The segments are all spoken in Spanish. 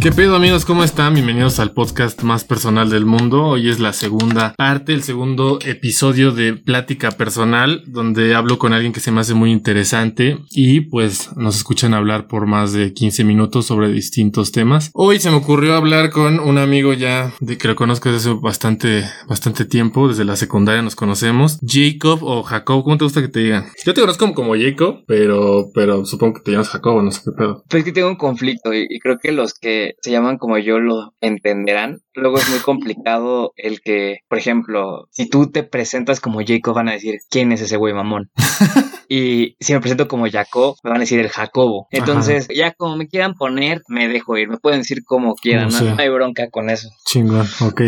¿Qué pedo amigos? ¿Cómo están? Bienvenidos al podcast más personal del mundo. Hoy es la segunda parte, el segundo episodio de Plática Personal, donde hablo con alguien que se me hace muy interesante y pues nos escuchan hablar por más de 15 minutos sobre distintos temas. Hoy se me ocurrió hablar con un amigo ya de que lo conozco desde hace bastante, bastante tiempo, desde la secundaria nos conocemos. Jacob o Jacob, ¿cómo te gusta que te digan? Yo te conozco como Jacob, pero, pero supongo que te llamas Jacob, no sé qué pedo. Pues que tengo un conflicto y creo que los que se llaman como yo lo entenderán. Luego es muy complicado el que, por ejemplo, si tú te presentas como Jacob, van a decir, ¿quién es ese güey mamón? y si me presento como Jacob, me van a decir el Jacobo. Entonces, ya como me quieran poner, me dejo ir. Me pueden decir como quieran, no, hay bronca con eso. Chingón, ok.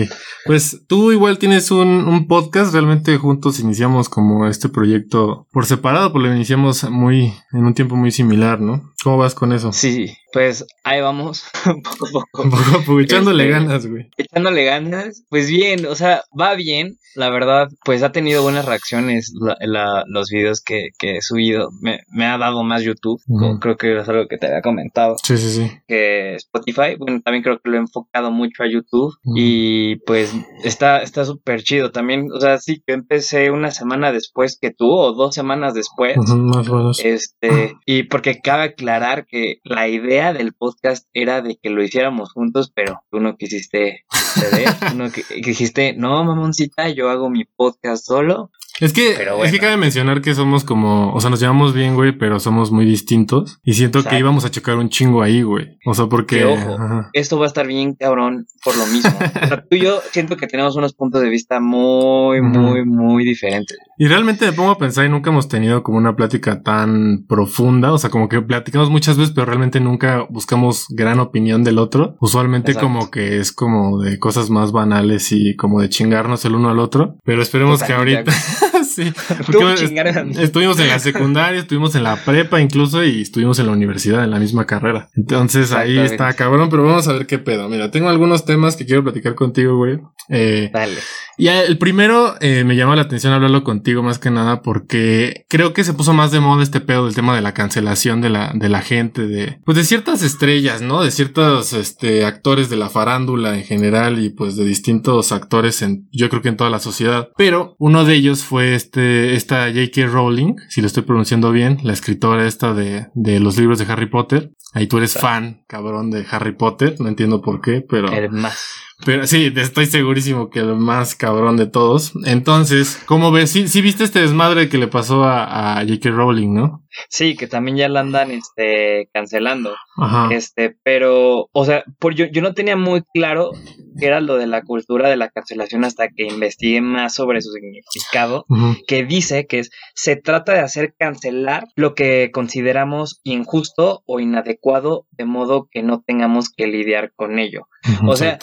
Pues tú igual tienes un, un, podcast, realmente juntos iniciamos como este proyecto por separado, pues lo iniciamos muy, en un tiempo muy similar, ¿no? ¿Cómo vas con eso? Sí, pues ahí vamos, poco a poco. Poco a poco, echándole este, ganas, güey. Echándole ganas, pues bien, o sea, va bien, la verdad, pues ha tenido buenas reacciones la, los videos que, que, he subido. Me, me, ha dado más YouTube, creo que es algo que te había comentado. Sí, sí, sí. Que Spotify, bueno, también creo que lo he enfocado mucho a YouTube y pues está está súper chido también. O sea, sí, que empecé una semana después que tú o dos semanas después. más o menos. Este, y porque cabe aclarar que la idea del podcast era de que lo hiciéramos juntos, pero tú no quisiste ceder, tú no dijiste, no, mamoncita, yo hago mi podcast solo. Es que, es que cabe mencionar que somos como, o sea, nos llevamos bien, güey, pero somos muy distintos. Y siento que íbamos a chocar un chingo ahí, güey. O sea, porque. ojo, esto va a estar bien cabrón por lo mismo. o sea, tú y yo siento que tenemos unos puntos de vista muy, muy, muy diferentes. Y realmente me pongo a pensar y nunca hemos tenido como una plática tan profunda. O sea, como que platicamos muchas veces, pero realmente nunca buscamos gran opinión del otro. Usualmente como que es como de cosas más banales y como de chingarnos el uno al otro. Pero esperemos que ahorita. Sí. estuvimos en la secundaria, estuvimos en la prepa incluso y estuvimos en la universidad en la misma carrera. Entonces ahí está cabrón, pero vamos a ver qué pedo. Mira, tengo algunos temas que quiero platicar contigo, güey. Eh, Dale. Y el primero eh, me llama la atención hablarlo contigo más que nada porque creo que se puso más de moda este pedo del tema de la cancelación de la, de la gente, de pues de ciertas estrellas, ¿no? De ciertos este, actores de la farándula en general y pues de distintos actores en, yo creo que en toda la sociedad. Pero uno de ellos fue este, esta J.K. Rowling, si lo estoy pronunciando bien, la escritora esta de, de los libros de Harry Potter. Ahí tú eres fan, cabrón, de Harry Potter. No entiendo por qué, pero. El más. Pero sí, estoy segurísimo que el más cabrón de todos. Entonces, ¿cómo ves? Sí, sí viste este desmadre que le pasó a, a J.K. Rowling, ¿no? Sí, que también ya la andan este, cancelando. Ajá. Este, pero, o sea, por, yo, yo no tenía muy claro qué era lo de la cultura de la cancelación hasta que investigué más sobre su significado, que dice que es, se trata de hacer cancelar lo que consideramos injusto o inadecuado de modo que no tengamos que lidiar con ello. o sea,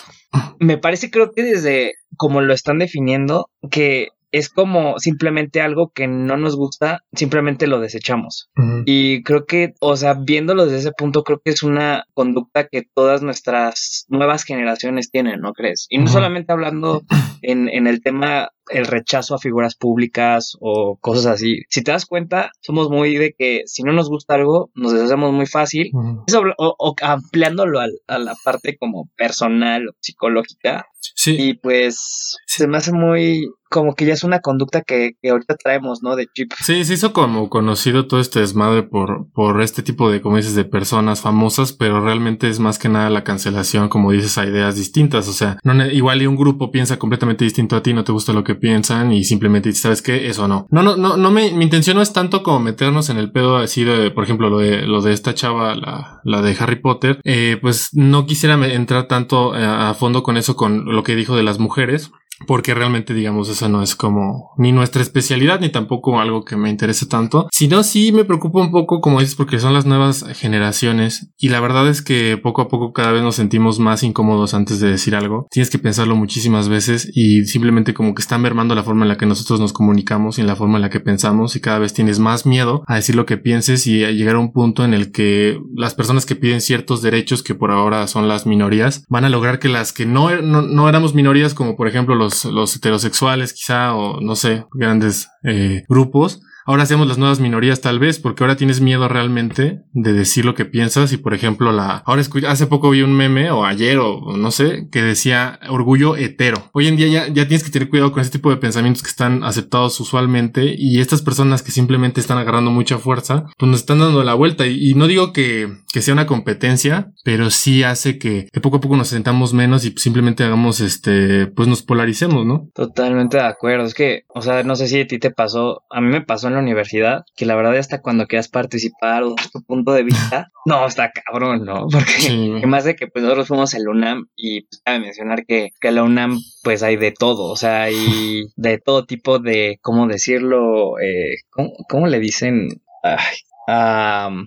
me parece creo que desde como lo están definiendo, que es como simplemente algo que no nos gusta, simplemente lo desechamos. Y creo que, o sea, viéndolo desde ese punto, creo que es una conducta que todas nuestras nuevas generaciones tienen, ¿no crees? Y no solamente hablando en, en el tema el rechazo a figuras públicas o cosas así. Si te das cuenta, somos muy de que si no nos gusta algo, nos deshacemos muy fácil. o, ampliándolo a, la parte como personal o psicológica. Sí. Y pues se me hace muy como que ya es una conducta que, que, ahorita traemos, ¿no? De chip. Sí, se hizo como conocido todo este desmadre por, por este tipo de, como dices, de personas famosas, pero realmente es más que nada la cancelación, como dices, a ideas distintas. O sea, no, igual y un grupo piensa completamente distinto a ti, no te gusta lo que piensan y simplemente sabes que eso no. No, no, no, no me, mi intención no es tanto como meternos en el pedo así de, por ejemplo, lo de, lo de esta chava, la, la de Harry Potter, eh, pues no quisiera entrar tanto eh, a fondo con eso, con lo que dijo de las mujeres, porque realmente digamos eso no es como ni nuestra especialidad ni tampoco algo que me interese tanto, sino sí me preocupa un poco como dices porque son las nuevas generaciones y la verdad es que poco a poco cada vez nos sentimos más incómodos antes de decir algo, tienes que pensarlo muchísimas veces y simplemente como que están mermando la forma en la que nosotros nos comunicamos y en la forma en la que pensamos y cada vez tienes más miedo a decir lo que pienses y a llegar a un punto en el que las personas que piden ciertos derechos que por ahora son las minorías van a lograr que las que no, no, no éramos minorías como por ejemplo los los, heterosexuales quizá o no sé, grandes eh, grupos, ahora hacemos las nuevas minorías tal vez, porque ahora tienes miedo realmente de decir lo que piensas y por ejemplo la, ahora hace poco vi un meme o ayer o no sé, que decía orgullo hetero. Hoy en día ya, ya tienes que tener cuidado con ese tipo de pensamientos que están aceptados usualmente y estas personas que simplemente están agarrando mucha fuerza, pues nos están dando la vuelta y, no digo que, que, sea una competencia, pero sí hace que, que poco a poco nos sentamos menos y simplemente hagamos este, pues nos polaricemos, ¿no? Totalmente de acuerdo. Es que, o sea, no sé si a ti te pasó, a mí me pasó en la universidad, que la verdad hasta cuando quieras participar o dar tu punto de vista, no, está cabrón, ¿no? Porque más de que pues nosotros fuimos el UNAM y pues cabe mencionar que, que la UNAM pues hay de todo, o sea, hay de todo tipo de, ¿cómo decirlo? Eh, ¿cómo, ¿cómo, le dicen? Ay,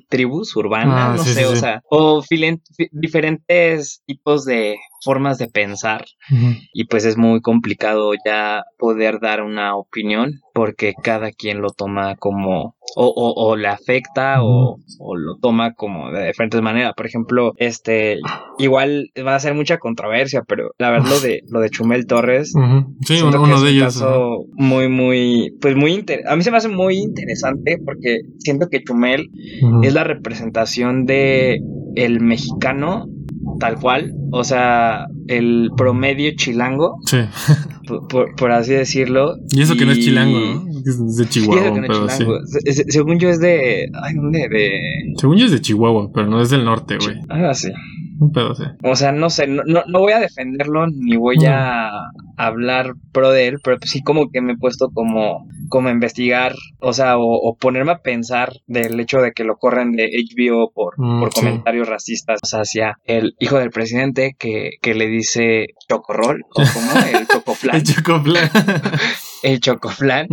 tribus urbanas, ah, no sé, o sea, o diferentes tipos de formas de pensar y pues es muy complicado ya poder dar una opinión porque cada quien lo toma como o, o, le afecta o, o, lo toma como de diferentes maneras. Por ejemplo, este igual va a ser mucha controversia, pero la verdad lo de lo de Chumel Torres, sí, uno, de ellos, caso muy muy pues muy a mí se me hace muy interesante porque siento que Chumel es la representación de el mexicano tal cual, o sea, el promedio chilango. Sí. Por, así decirlo. Y eso que no es chilango, ¿no? Es de Chihuahua, pero sí. según yo es de. Ay, ¿dónde? De. Según yo es de Chihuahua, pero no es del norte, güey. Ah, sí. Un pedo, sí. O sea, no sé, no, no, voy a defenderlo ni voy a hablar pro de él, pero sí como que me he puesto como como investigar, o sea, o, ponerme a pensar del hecho de que lo corren de HBO por, mm, por comentarios racistas hacia el hijo del presidente que, que le dice chocorrol, o como el chocoflan. el chocoflan. el chocoflan.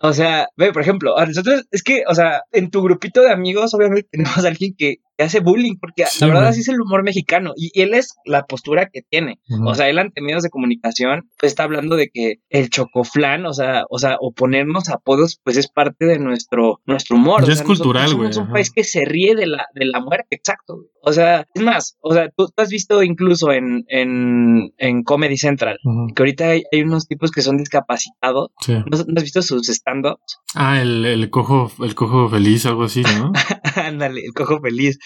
O sea, ve, por ejemplo, nosotros, es que, o sea, en tu grupito de amigos, obviamente tenemos a alguien que, hace bullying, porque la verdad así es el humor mexicano, y, él es la postura que tiene. O sea, él ante medios de comunicación, pues está hablando de que el chocoflán, o sea, o sea, o ponernos apodos, pues es parte de nuestro, nuestro humor. Ya es cultural, güey. Somos un país que se ríe de la, de la muerte, exacto, güey. O sea, es más, o sea, tú, has visto incluso en, en, en Comedy Central, que ahorita hay, unos tipos que son discapacitados. ¿No, has visto sus Ah, el, el cojo, el cojo feliz, algo así, ¿no? Ándale, el cojo feliz.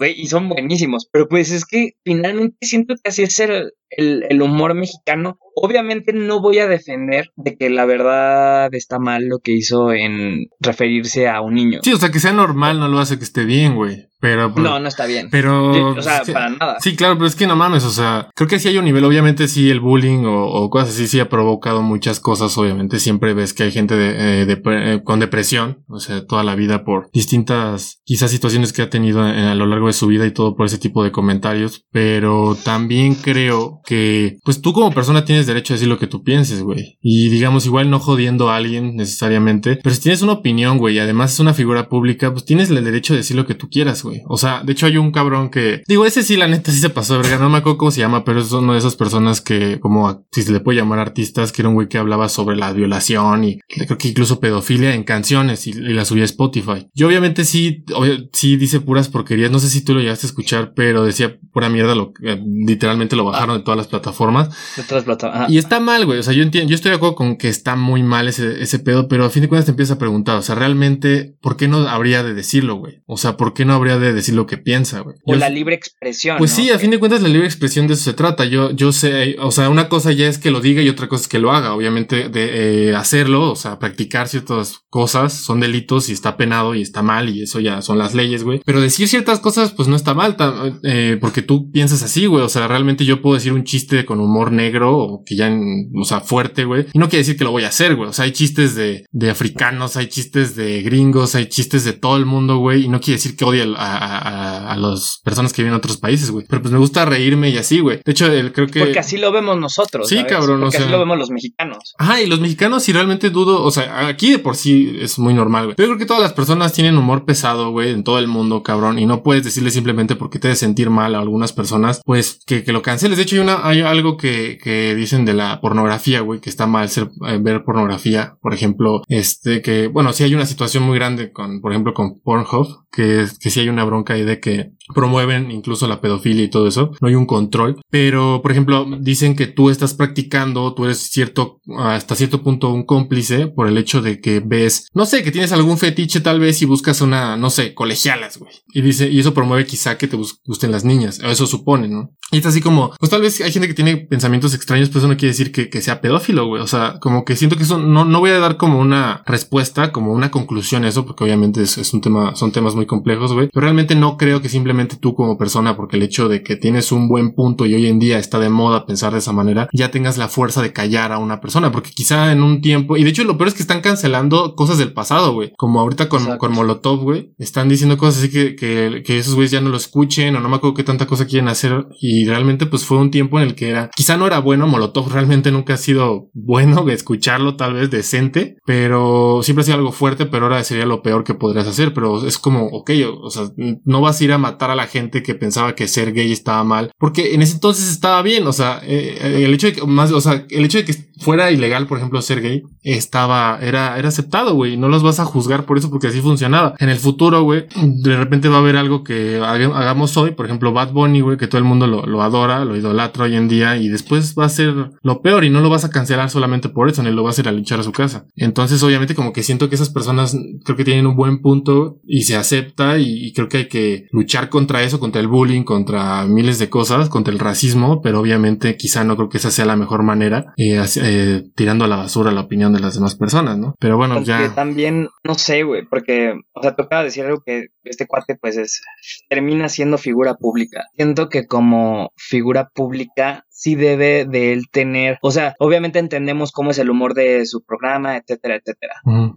Y son buenísimos. Pero pues es que finalmente siento que así es el, el, humor mexicano. Obviamente no voy a defender de que la verdad está mal lo que hizo en referirse a un niño. Sí, o sea, que sea normal no lo hace que esté bien, güey. Pero, pues, no, no está bien. Pero. o sea, para nada. Sí, claro, pero es que no mames, o sea, creo que sí hay un nivel. Obviamente, sí, el bullying o, cosas así sí ha provocado muchas cosas. Obviamente, siempre ves que hay gente de, eh, eh, con depresión, o sea, toda la vida por distintas, quizás situaciones que ha tenido a lo largo de su vida y todo por ese tipo de comentarios. Pero también creo que, pues tú como persona tienes derecho a decir lo que tú pienses, güey. Y digamos, igual no jodiendo a alguien necesariamente, pero si tienes una opinión, güey, y además es una figura pública, pues tienes el derecho de decir lo que tú quieras, güey. O sea, de hecho hay un cabrón que, digo, ese sí, la neta sí se pasó de verga, no me acuerdo cómo se llama, pero es una de esas personas que, como, si se le puede llamar artistas, que era un güey que hablaba sobre la violación y creo que incluso pedofilia en canciones y, la subía a Spotify. Yo obviamente sí, sí dice puras porquerías, no sé si tú lo llegaste a escuchar, pero decía pura mierda, lo, eh, literalmente lo bajaron de todas las plataformas. De todas las plataformas. Y está mal, güey, o sea, yo entiendo, yo estoy de acuerdo con que está muy mal ese, ese pedo, pero a fin de cuentas te empiezas a preguntar, o sea, realmente, ¿por qué no habría de decirlo, güey? O sea, ¿por qué no habría de decir lo que piensa, güey? O la libre expresión. Pues sí, a fin de cuentas la libre expresión de eso se trata. Yo, yo sé, o sea, una cosa ya es que lo diga y otra cosa es que lo haga. Obviamente, de eh, hacerlo, o sea, practicar ciertas cosas son delitos y está penado y está mal y eso ya son las leyes, güey. Pero decir ciertas cosas, pues no está mal, eh, porque tú piensas así, güey. O sea, realmente yo puedo decir un chiste con humor negro o que ya, o sea, fuerte, güey. Y no quiere decir que lo voy a hacer, güey. O sea, hay chistes de, de africanos, hay chistes de gringos, hay chistes de todo el mundo, güey. Y no quiere decir que odie a, a, las personas que viven en otros países, güey. Pero pues me gusta reírme y así, güey. De hecho, creo que... Porque así lo vemos nosotros. Sí, cabrón. Porque así lo vemos los mexicanos. Ajá, y los mexicanos si realmente dudo, o sea, aquí de por sí es muy normal, güey. Pero creo que todas las personas tienen humor pesado, güey, en todo el mundo, cabrón. Y no puedes decirle simplemente porque te de sentir mal a algunas personas, pues que, que lo canceles. De hecho, hay una, hay algo que, que dicen de la pornografía, güey, que está mal ser, eh, ver pornografía. Por ejemplo, este, que, bueno, sí hay una situación muy grande con, por ejemplo, con Pornhub, que, que sí hay una bronca ahí de que promueven incluso la pedofilia y todo eso, no hay un control, pero por ejemplo dicen que tú estás practicando, tú eres cierto, hasta cierto punto un cómplice por el hecho de que ves, no sé, que tienes algún fetiche tal vez y buscas una, no sé, colegialas, güey. Y dice, y eso promueve quizá que te gusten las niñas, eso supone, ¿no? Y está así como, pues tal vez hay gente que tiene pensamientos extraños, pero eso no quiere decir que, que sea pedófilo, güey. O sea, como que siento que eso no, no voy a dar como una respuesta, como una conclusión a eso, porque obviamente es, es un tema, son temas muy complejos, güey. Pero realmente no creo que simplemente tú como persona, porque el hecho de que tienes un buen punto y hoy en día está de moda pensar de esa manera, ya tengas la fuerza de callar a una persona, porque quizá en un tiempo, y de hecho lo peor es que están cancelando cosas del pasado, güey. Como ahorita con, con Molotov, güey. Están diciendo cosas así que, que, que esos güeyes ya no lo escuchen, o no me acuerdo qué tanta cosa quieren hacer, y realmente pues fue un tiempo en el que era, quizá no era bueno, Molotov realmente nunca ha sido bueno escucharlo, tal vez decente, pero siempre ha sido algo fuerte, pero ahora sería lo peor que podrías hacer, pero es como, ok, o, sea, no vas a ir a matar a la gente que pensaba que ser gay estaba mal, porque en ese entonces estaba bien, o sea, eh, el hecho de que, más, o sea, el hecho de que fuera ilegal, por ejemplo, ser gay, estaba, era, era aceptado, güey, no los vas a juzgar por eso porque así funcionaba. En el futuro, güey, de repente va a haber algo que hagamos hoy, por ejemplo, Bad Bunny, güey, que todo el mundo lo, lo adora, lo idolatra hoy en día y después va a ser lo peor y no lo vas a cancelar solamente por eso, ni lo vas a ir a luchar a su casa. Entonces, obviamente, como que siento que esas personas creo que tienen un buen punto y se acepta y, creo que hay que luchar contra eso, contra el bullying, contra miles de cosas, contra el racismo, pero obviamente quizá no creo que esa sea la mejor manera, eh, eh, tirando a la basura la opinión de las demás personas, ¿no? Pero bueno, porque ya. También, no sé, güey, porque, o sea, tocaba decir algo que este cuate, pues, es, termina siendo figura pública. Siento que como figura pública sí debe de él tener, o sea, obviamente entendemos cómo es el humor de su programa, etcétera, etcétera.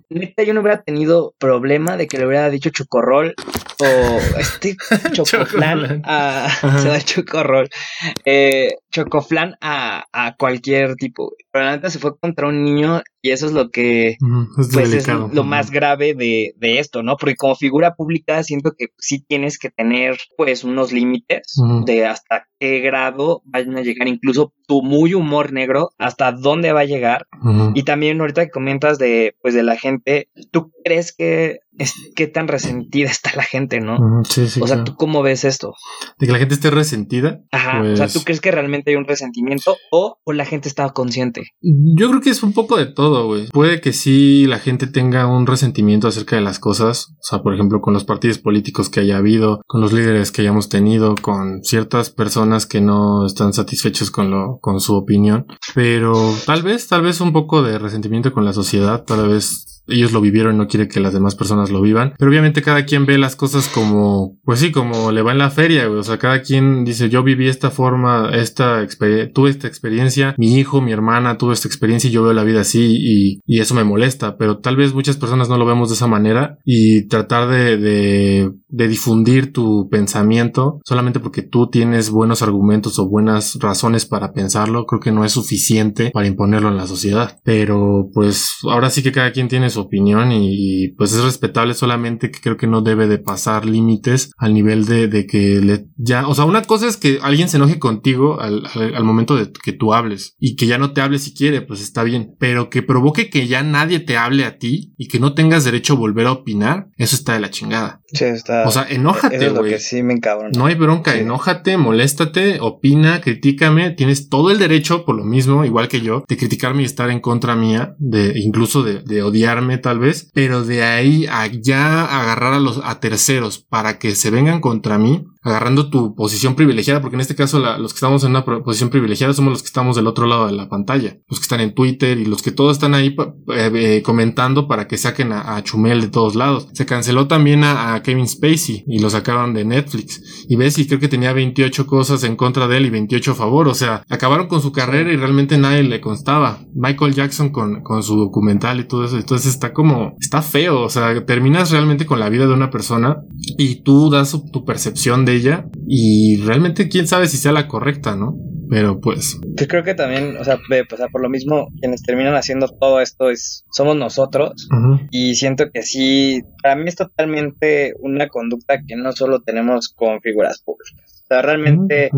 Neta, yo no hubiera tenido problema de que le hubiera dicho chocorrol o este chocoflan a, chocorrol, eh, chocoflan a, a cualquier tipo, pero la neta se fue contra un niño y eso es lo que es, pues, lo más grave de, de, esto, ¿no? Porque como figura pública siento que sí tienes que tener pues unos límites de hasta qué grado vayan a llegar incluso tu muy humor negro, hasta dónde va a llegar. Y también ahorita que comentas de pues de la gente, ¿tú crees que es, qué tan resentida está la gente, ¿no? Sí, sí, o sea, ¿tú cómo ves esto? De que la gente esté resentida. Ajá. O sea, ¿tú pues crees que realmente hay un resentimiento o, o la gente está consciente? Yo creo que es un poco de todo, güey. Puede que sí la gente tenga un resentimiento acerca de las cosas. O sea, por ejemplo, con los partidos políticos que haya habido, con los líderes que hayamos tenido, con ciertas personas que no están satisfechos con lo, con su opinión. Pero tal vez, tal vez un poco de resentimiento con la sociedad, tal vez ellos lo vivieron y no quiere que las demás personas lo vivan. Pero obviamente cada quien ve las cosas como, pues sí, como le va en la feria, O sea, cada quien dice, yo viví esta forma, esta tuve esta experiencia, mi hijo, mi hermana tuvo esta experiencia y yo veo la vida así y, y eso me molesta. Pero tal vez muchas personas no lo vemos de esa manera y tratar de, de, de difundir tu pensamiento solamente porque tú tienes buenos argumentos o buenas razones para pensarlo, creo que no es suficiente para imponerlo en la sociedad. Pero pues ahora sí que cada quien tiene su opinión y, pues es respetable solamente que creo que no debe de pasar límites al nivel de, de que le ya, o sea, una cosa es que alguien se enoje contigo al, al, momento de que tú hables y que ya no te hable si quiere, pues está bien, pero que provoque que ya nadie te hable a ti y que no tengas derecho a volver a opinar, eso está de la chingada. Sí, está. O sea, enójate, güey. sí me No hay bronca, enójate, moléstate, opina, critícame, tienes todo el derecho, por lo mismo, igual que yo, de criticarme y estar en contra mía, de incluso de, de odiarme tal vez, pero de ahí a ya agarrar a los a terceros para que se vengan contra mí, agarrando tu posición privilegiada, porque en este caso los que estamos en una posición privilegiada somos los que estamos del otro lado de la pantalla, los que están en Twitter y los que todos están ahí eh, eh, comentando para que saquen a, Chumel de todos lados. Se canceló también a, Kevin Spacey y lo sacaron de Netflix. Y ves, y creo que tenía 28 cosas en contra de él y 28 a favor. O sea, acabaron con su carrera y realmente nadie le constaba. Michael Jackson con, con su documental y todo eso. Entonces está como, está feo. O sea, terminas realmente con la vida de una persona y tú das tu percepción de ella y realmente quién sabe si sea la correcta, ¿no? Pero pues. Yo creo que también, o sea, pues, por lo mismo, quienes terminan haciendo todo esto es, somos nosotros. Y siento que sí, para mí es totalmente una conducta que no solo tenemos con figuras públicas. O sea, realmente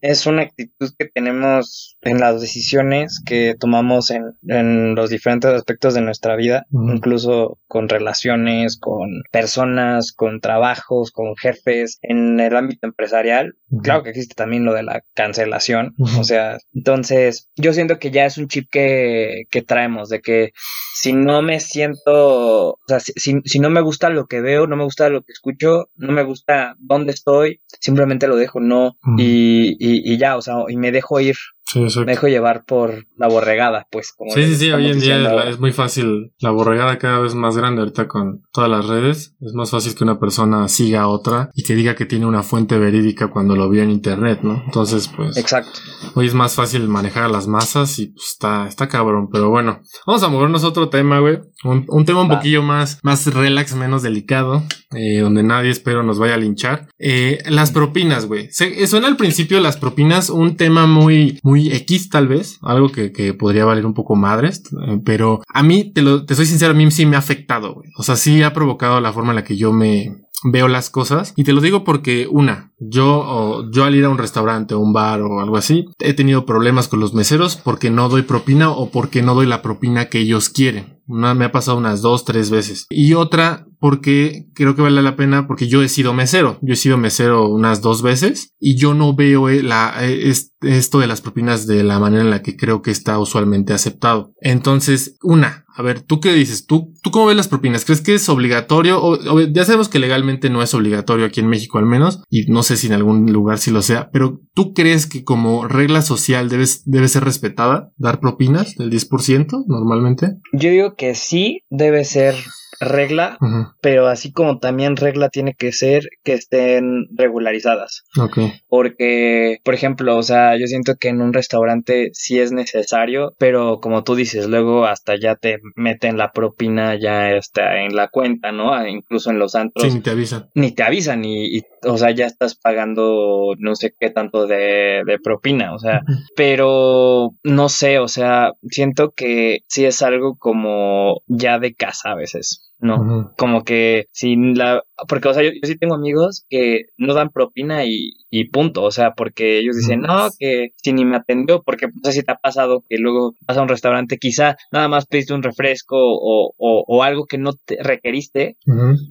es una actitud que tenemos en las decisiones que tomamos en, en los diferentes aspectos de nuestra vida, incluso con relaciones, con personas, con trabajos, con jefes, en el ámbito empresarial. Claro que existe también lo de la cancelación, o sea, entonces yo siento que ya es un chip que, que traemos, de que si no me siento, o sea, si, si, no me gusta lo que veo, no me gusta lo que escucho, no me gusta dónde estoy, simplemente lo dejo, no, y, y, y, ya, o sea, y me dejo ir, me dejo llevar por la borregada, pues. Como sí, sí, sí, hoy en día es muy fácil. La borregada cada vez más grande ahorita con todas las redes. Es más fácil que una persona siga a otra y que diga que tiene una fuente verídica cuando lo vio en internet, ¿no? Entonces, pues. Exacto. Hoy es más fácil manejar a las masas y pues está, está cabrón. Pero bueno, vamos a movernos a otro tema, güey. Un, tema un poquillo más, más relax, menos delicado, eh, donde nadie espero nos vaya a linchar. Eh, las propinas, güey. Suena al principio las propinas un tema muy, muy X tal vez, algo que, podría valer un poco madres, eh, pero a mí, te lo, soy sincero, a mí sí me ha afectado, güey. O sea, sí ha provocado la forma en la que yo me, veo las cosas y te lo digo porque una, yo yo al ir a un restaurante o un bar o algo así, he tenido problemas con los meseros porque no doy propina o porque no doy la propina que ellos quieren. Me ha pasado unas dos, tres veces. Y otra, porque creo que vale la pena, porque yo he sido mesero. Yo he sido mesero unas dos veces y yo no veo eh, la, eh, esto de las propinas de la manera en la que creo que está usualmente aceptado. Entonces, una, a ver, ¿tú qué dices? ¿Tú, tú cómo ves las propinas? ¿Crees que es obligatorio? O, ya sabemos que legalmente no es obligatorio aquí en México al menos, y no sé si en algún lugar sí lo sea, pero ¿tú crees que como regla social debes, debe ser respetada dar propinas del 10% normalmente? Yo digo que sí debe ser regla, pero así como también regla tiene que ser que estén regularizadas. Ok. Porque, por ejemplo, o sea, yo siento que en un restaurante sí es necesario, pero como tú dices, luego hasta ya te meten la propina ya está en la cuenta, ¿no? Ah, incluso en los antros. Sí, ni te avisan. Ni te avisan y, o sea, ya estás pagando no sé qué tanto de, de propina, o sea, pero no sé, o sea, siento que sí es algo como ya de casa a veces. ¿No? Como que sin la... Porque, o sea, yo, sí tengo amigos que no dan propina y, y punto, o sea, porque ellos dicen, no, que si ni me atendió, porque no sé si te ha pasado que luego vas a un restaurante, quizá nada más pediste un refresco o, o, o algo que no te requeriste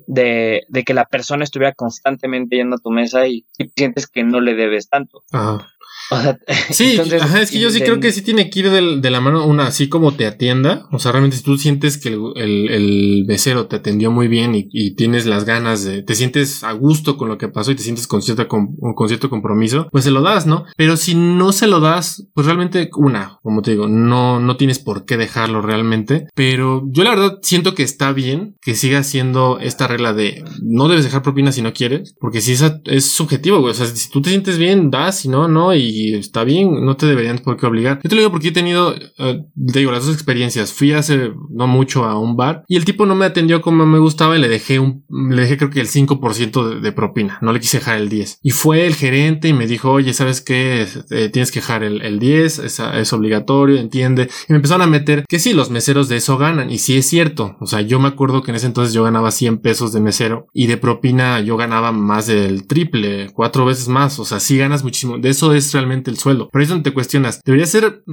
de, de, que la persona estuviera constantemente yendo a tu mesa y, y sientes que no le debes tanto. Ajá. sí, es que yo sí creo que sí tiene que ir de, la mano una así como te atienda. O sea, realmente si tú sientes que el, el, becero te atendió muy bien y, tienes las ganas de, te sientes a gusto con lo que pasó y te sientes con, cierta, con, cierto compromiso, pues se lo das, ¿no? Pero si no se lo das, pues realmente una, como te digo, no, no tienes por qué dejarlo realmente. Pero yo la verdad siento que está bien que siga siendo esta regla de no debes dejar propina si no quieres, porque si esa es subjetivo, güey. O sea, si tú te sientes bien, das, si no, no, y está bien, no te deberían por qué obligar. Yo te lo digo porque he tenido, eh, te digo, las dos experiencias. Fui hace no mucho a un bar y el tipo no me atendió como me gustaba y le dejé un, le dejé creo que el 5% de, propina. No le quise dejar el 10. Y fue el gerente y me dijo, oye, ¿sabes qué? Eh, tienes que dejar el, el 10, es, es, obligatorio, entiende. Y me empezaron a meter que sí, los meseros de eso ganan. Y sí es cierto. O sea, yo me acuerdo que en ese entonces yo ganaba 100 pesos de mesero y de propina yo ganaba más del triple, cuatro veces más. O sea, sí ganas muchísimo. De eso es realmente el sueldo. Pero ahí es donde te cuestionas. Debería ser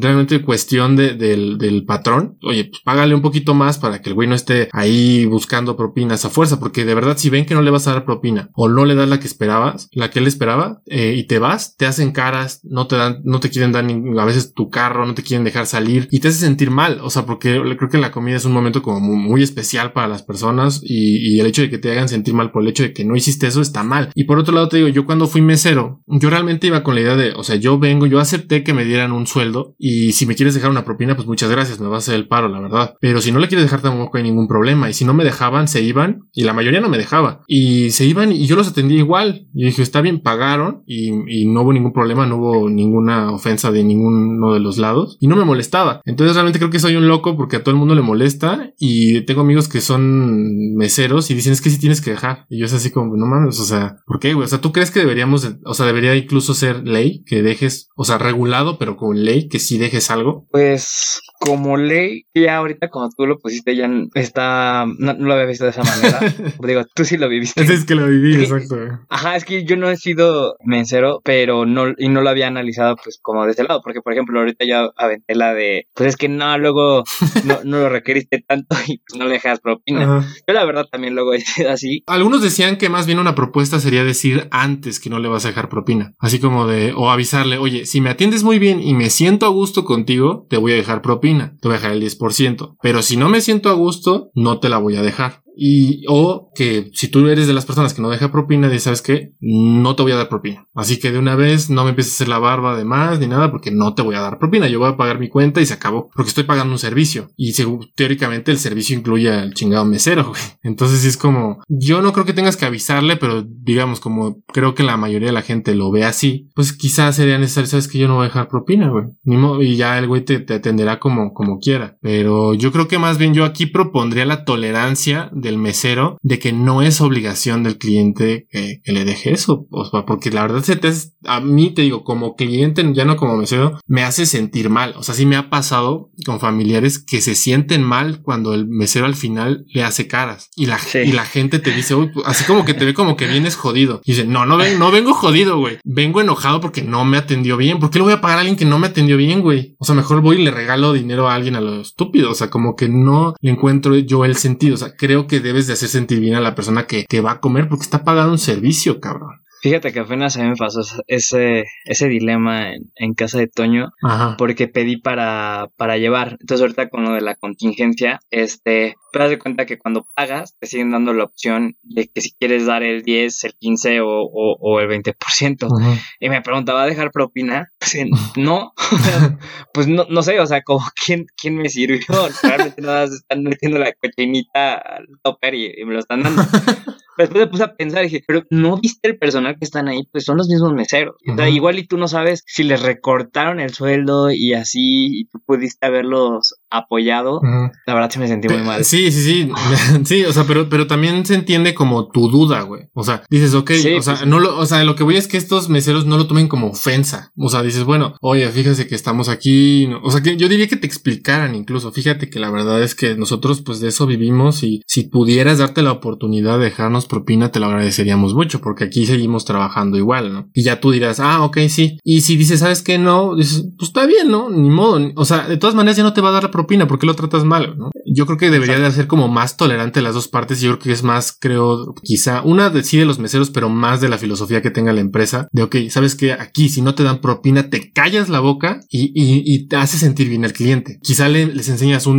realmente cuestión de, del, del patrón. Oye, pues págale un poquito más para que el güey no esté ahí buscando propinas a fuerza. Porque de verdad, si ven que no le vas a dar propina o no le das la que esperabas, la que él esperaba, eh, y te vas, te hacen caras, no te dan, no te quieren dar ni, a veces tu carro, no te quieren dejar salir y te hace sentir mal. O sea, porque creo que la comida es un momento como muy, especial para las personas y, y el hecho de que te hagan sentir mal por el hecho de que no hiciste eso está mal. Y por otro lado te digo, yo cuando fui mesero, yo realmente iba con la idea o sea, yo vengo, yo acepté que me dieran un sueldo y si me quieres dejar una propina, pues muchas gracias, me va a hacer el paro, la verdad. Pero si no le quieres dejar tampoco hay ningún problema. Y si no me dejaban, se iban y la mayoría no me dejaba. Y se iban y yo los atendí igual. Y dije, está bien, pagaron y, no hubo ningún problema, no hubo ninguna ofensa de ninguno de los lados y no me molestaba. Entonces realmente creo que soy un loco porque a todo el mundo le molesta y tengo amigos que son meseros y dicen es que sí tienes que dejar. Y yo es así como, no mames, o sea, ¿por qué? O sea, ¿tú crees que deberíamos, o sea, debería incluso ser ley que dejes, o sea, regulado, pero con ley que sí dejes algo? Pues como ley, ya ahorita cuando tú lo pusiste ya está, no, lo había visto de esa manera. Digo, tú sí lo viviste. Es que lo viví, exacto. Ajá, es que yo no he sido mensero, pero no, y no lo había analizado pues como de ese lado, porque por ejemplo ahorita ya aventé la de, pues es que no, luego no, no lo requeriste tanto y no le dejas propina. Yo la verdad también luego he sido así. Algunos decían que más bien una propuesta sería decir antes que no le vas a dejar propina, así como de, o avisarle, oye, si me atiendes muy bien y me siento a gusto contigo, te voy a dejar propina, te voy a dejar el 10%, pero si no me siento a gusto, no te la voy a dejar. Y, o que si tú eres de las personas que no deja propina, dices, ¿sabes qué? No te voy a dar propina. Así que de una vez no me empieces a hacer la barba de más ni nada porque no te voy a dar propina. Yo voy a pagar mi cuenta y se acabó. Porque estoy pagando un servicio. Y teóricamente el servicio incluye al chingado mesero, güey. Entonces es como, yo no creo que tengas que avisarle, pero digamos, como creo que la mayoría de la gente lo ve así, pues quizás sería necesario, sabes que yo no voy a dejar propina, güey. Y ya el güey te, te atenderá como, como quiera. Pero yo creo que más bien yo aquí propondría la tolerancia de del mesero de que no es obligación del cliente que, le deje eso. porque la verdad se a mí te digo, como cliente, ya no como mesero, me hace sentir mal. O sea, sí me ha pasado con familiares que se sienten mal cuando el mesero al final le hace caras y la, y la gente te dice, Uy, así como que te ve como que vienes jodido. Y dice, no, no, ven, no vengo jodido, güey. Vengo enojado porque no me atendió bien. ¿Por qué le voy a pagar a alguien que no me atendió bien, güey? O sea, mejor voy y le regalo dinero a alguien a lo estúpido. O sea, como que no le encuentro yo el sentido. O sea, creo que debes de hacer sentir bien a la persona que, que va a comer porque está pagando un servicio, cabrón. Fíjate que apenas a mí me pasó ese, ese dilema en, casa de Toño, porque pedí para, para llevar. Entonces ahorita con lo de la contingencia, este, te das de cuenta que cuando pagas te siguen dando la opción de que si quieres dar el 10, el 15 o, o, el 20%. Y me preguntaba, ¿va a dejar propina? Pues, no, pues no, no sé, o sea, como quién, quién me sirvió. Realmente nada más están metiendo la cochinita al topper y, y me lo están dando. después me puse a pensar y dije, pero no viste el personal que están ahí, pues son los mismos meseros. igual y tú no sabes si les recortaron el sueldo y así, y tú pudiste haberlos apoyado. La verdad sí me sentí muy mal. Sí, sí, sí. sí, o sea, pero, pero también se entiende como tu duda, güey. O sea, dices, ok, o sea, no lo, o sea, lo que voy es que estos meseros no lo tomen como ofensa. O sea, dices, bueno, oye, fíjese que estamos aquí. O sea, que yo diría que te explicaran incluso. Fíjate que la verdad es que nosotros, pues de eso vivimos y si pudieras darte la oportunidad de dejarnos propina, te lo agradeceríamos mucho porque aquí seguimos trabajando igual, ¿no? Y ya tú dirás, ah, ok, sí. Y si dices, ¿sabes qué? No, dices, pues está bien, ¿no? Ni modo. O sea, de todas maneras ya no te va a dar la propina porque lo tratas mal, ¿no? Yo creo que debería de ser como más tolerante las dos partes. Yo creo que es más, creo, quizá una decide los meseros, pero más de la filosofía que tenga la empresa de, ok, sabes que aquí si no te dan propina, te callas la boca y, y, te hace sentir bien al cliente. Quizá les enseñas un,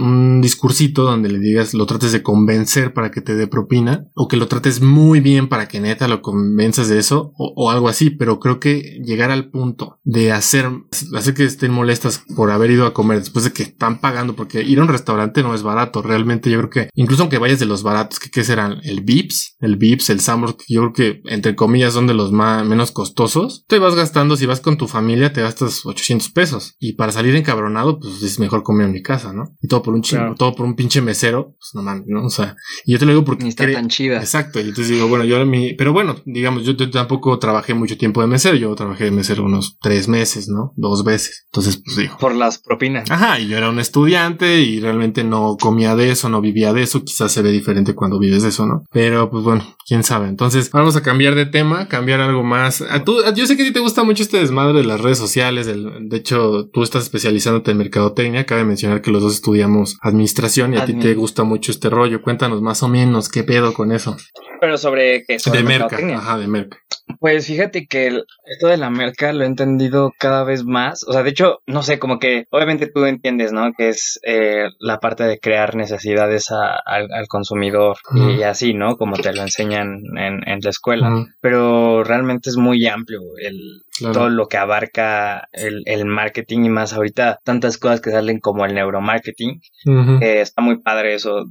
un discursito donde le digas, lo trates de convencer para que te dé propina o que lo trates muy bien para que neta lo convenzas de eso o, algo así, pero creo que llegar al punto de hacer, hacer que estén molestas por haber ido a comer después de que están pagando, porque ir a un restaurante no es barato, realmente yo creo que incluso aunque vayas de los baratos, que qué serán? El Vips, el Vips, el Sambor, que yo creo que entre comillas son de los más, menos costosos, te vas gastando, si vas con tu familia te gastas 800 pesos y para salir encabronado pues es mejor comer en mi casa, ¿no? Y todo por un chingo, todo por un pinche mesero, pues no mames, ¿no? O sea, y yo te lo digo porque chida. Exacto, y entonces digo, bueno, yo mi, pero bueno, digamos, yo, tampoco trabajé mucho tiempo de mesero, yo trabajé de mesero unos tres meses, ¿no? Dos veces. Entonces, pues digo. Por las propinas. Ajá, y yo era un estudiante y realmente no comía de eso, no vivía de eso, quizás se ve diferente cuando vives de eso, ¿no? Pero pues bueno, quién sabe. Entonces, vamos a cambiar de tema, cambiar algo más. A tú, yo sé que a ti te gusta mucho este desmadre de las redes sociales, de hecho, tú estás especializándote en mercadotecnia, cabe mencionar que los dos estudiamos administración y a ti te gusta mucho este rollo. Cuéntanos más o menos qué pedo con eso. Pero sobre qué? de merca. Ajá, de merca. Pues fíjate que esto de la merca lo he entendido cada vez más. O sea, de hecho, no sé, como que obviamente tú entiendes, ¿no? Que es eh, la parte de crear necesidades al, consumidor y así, ¿no? Como te lo enseñan en, la escuela. Pero realmente es muy amplio el, todo lo que abarca el, marketing y más ahorita tantas cosas que salen como el neuromarketing. está muy padre eso.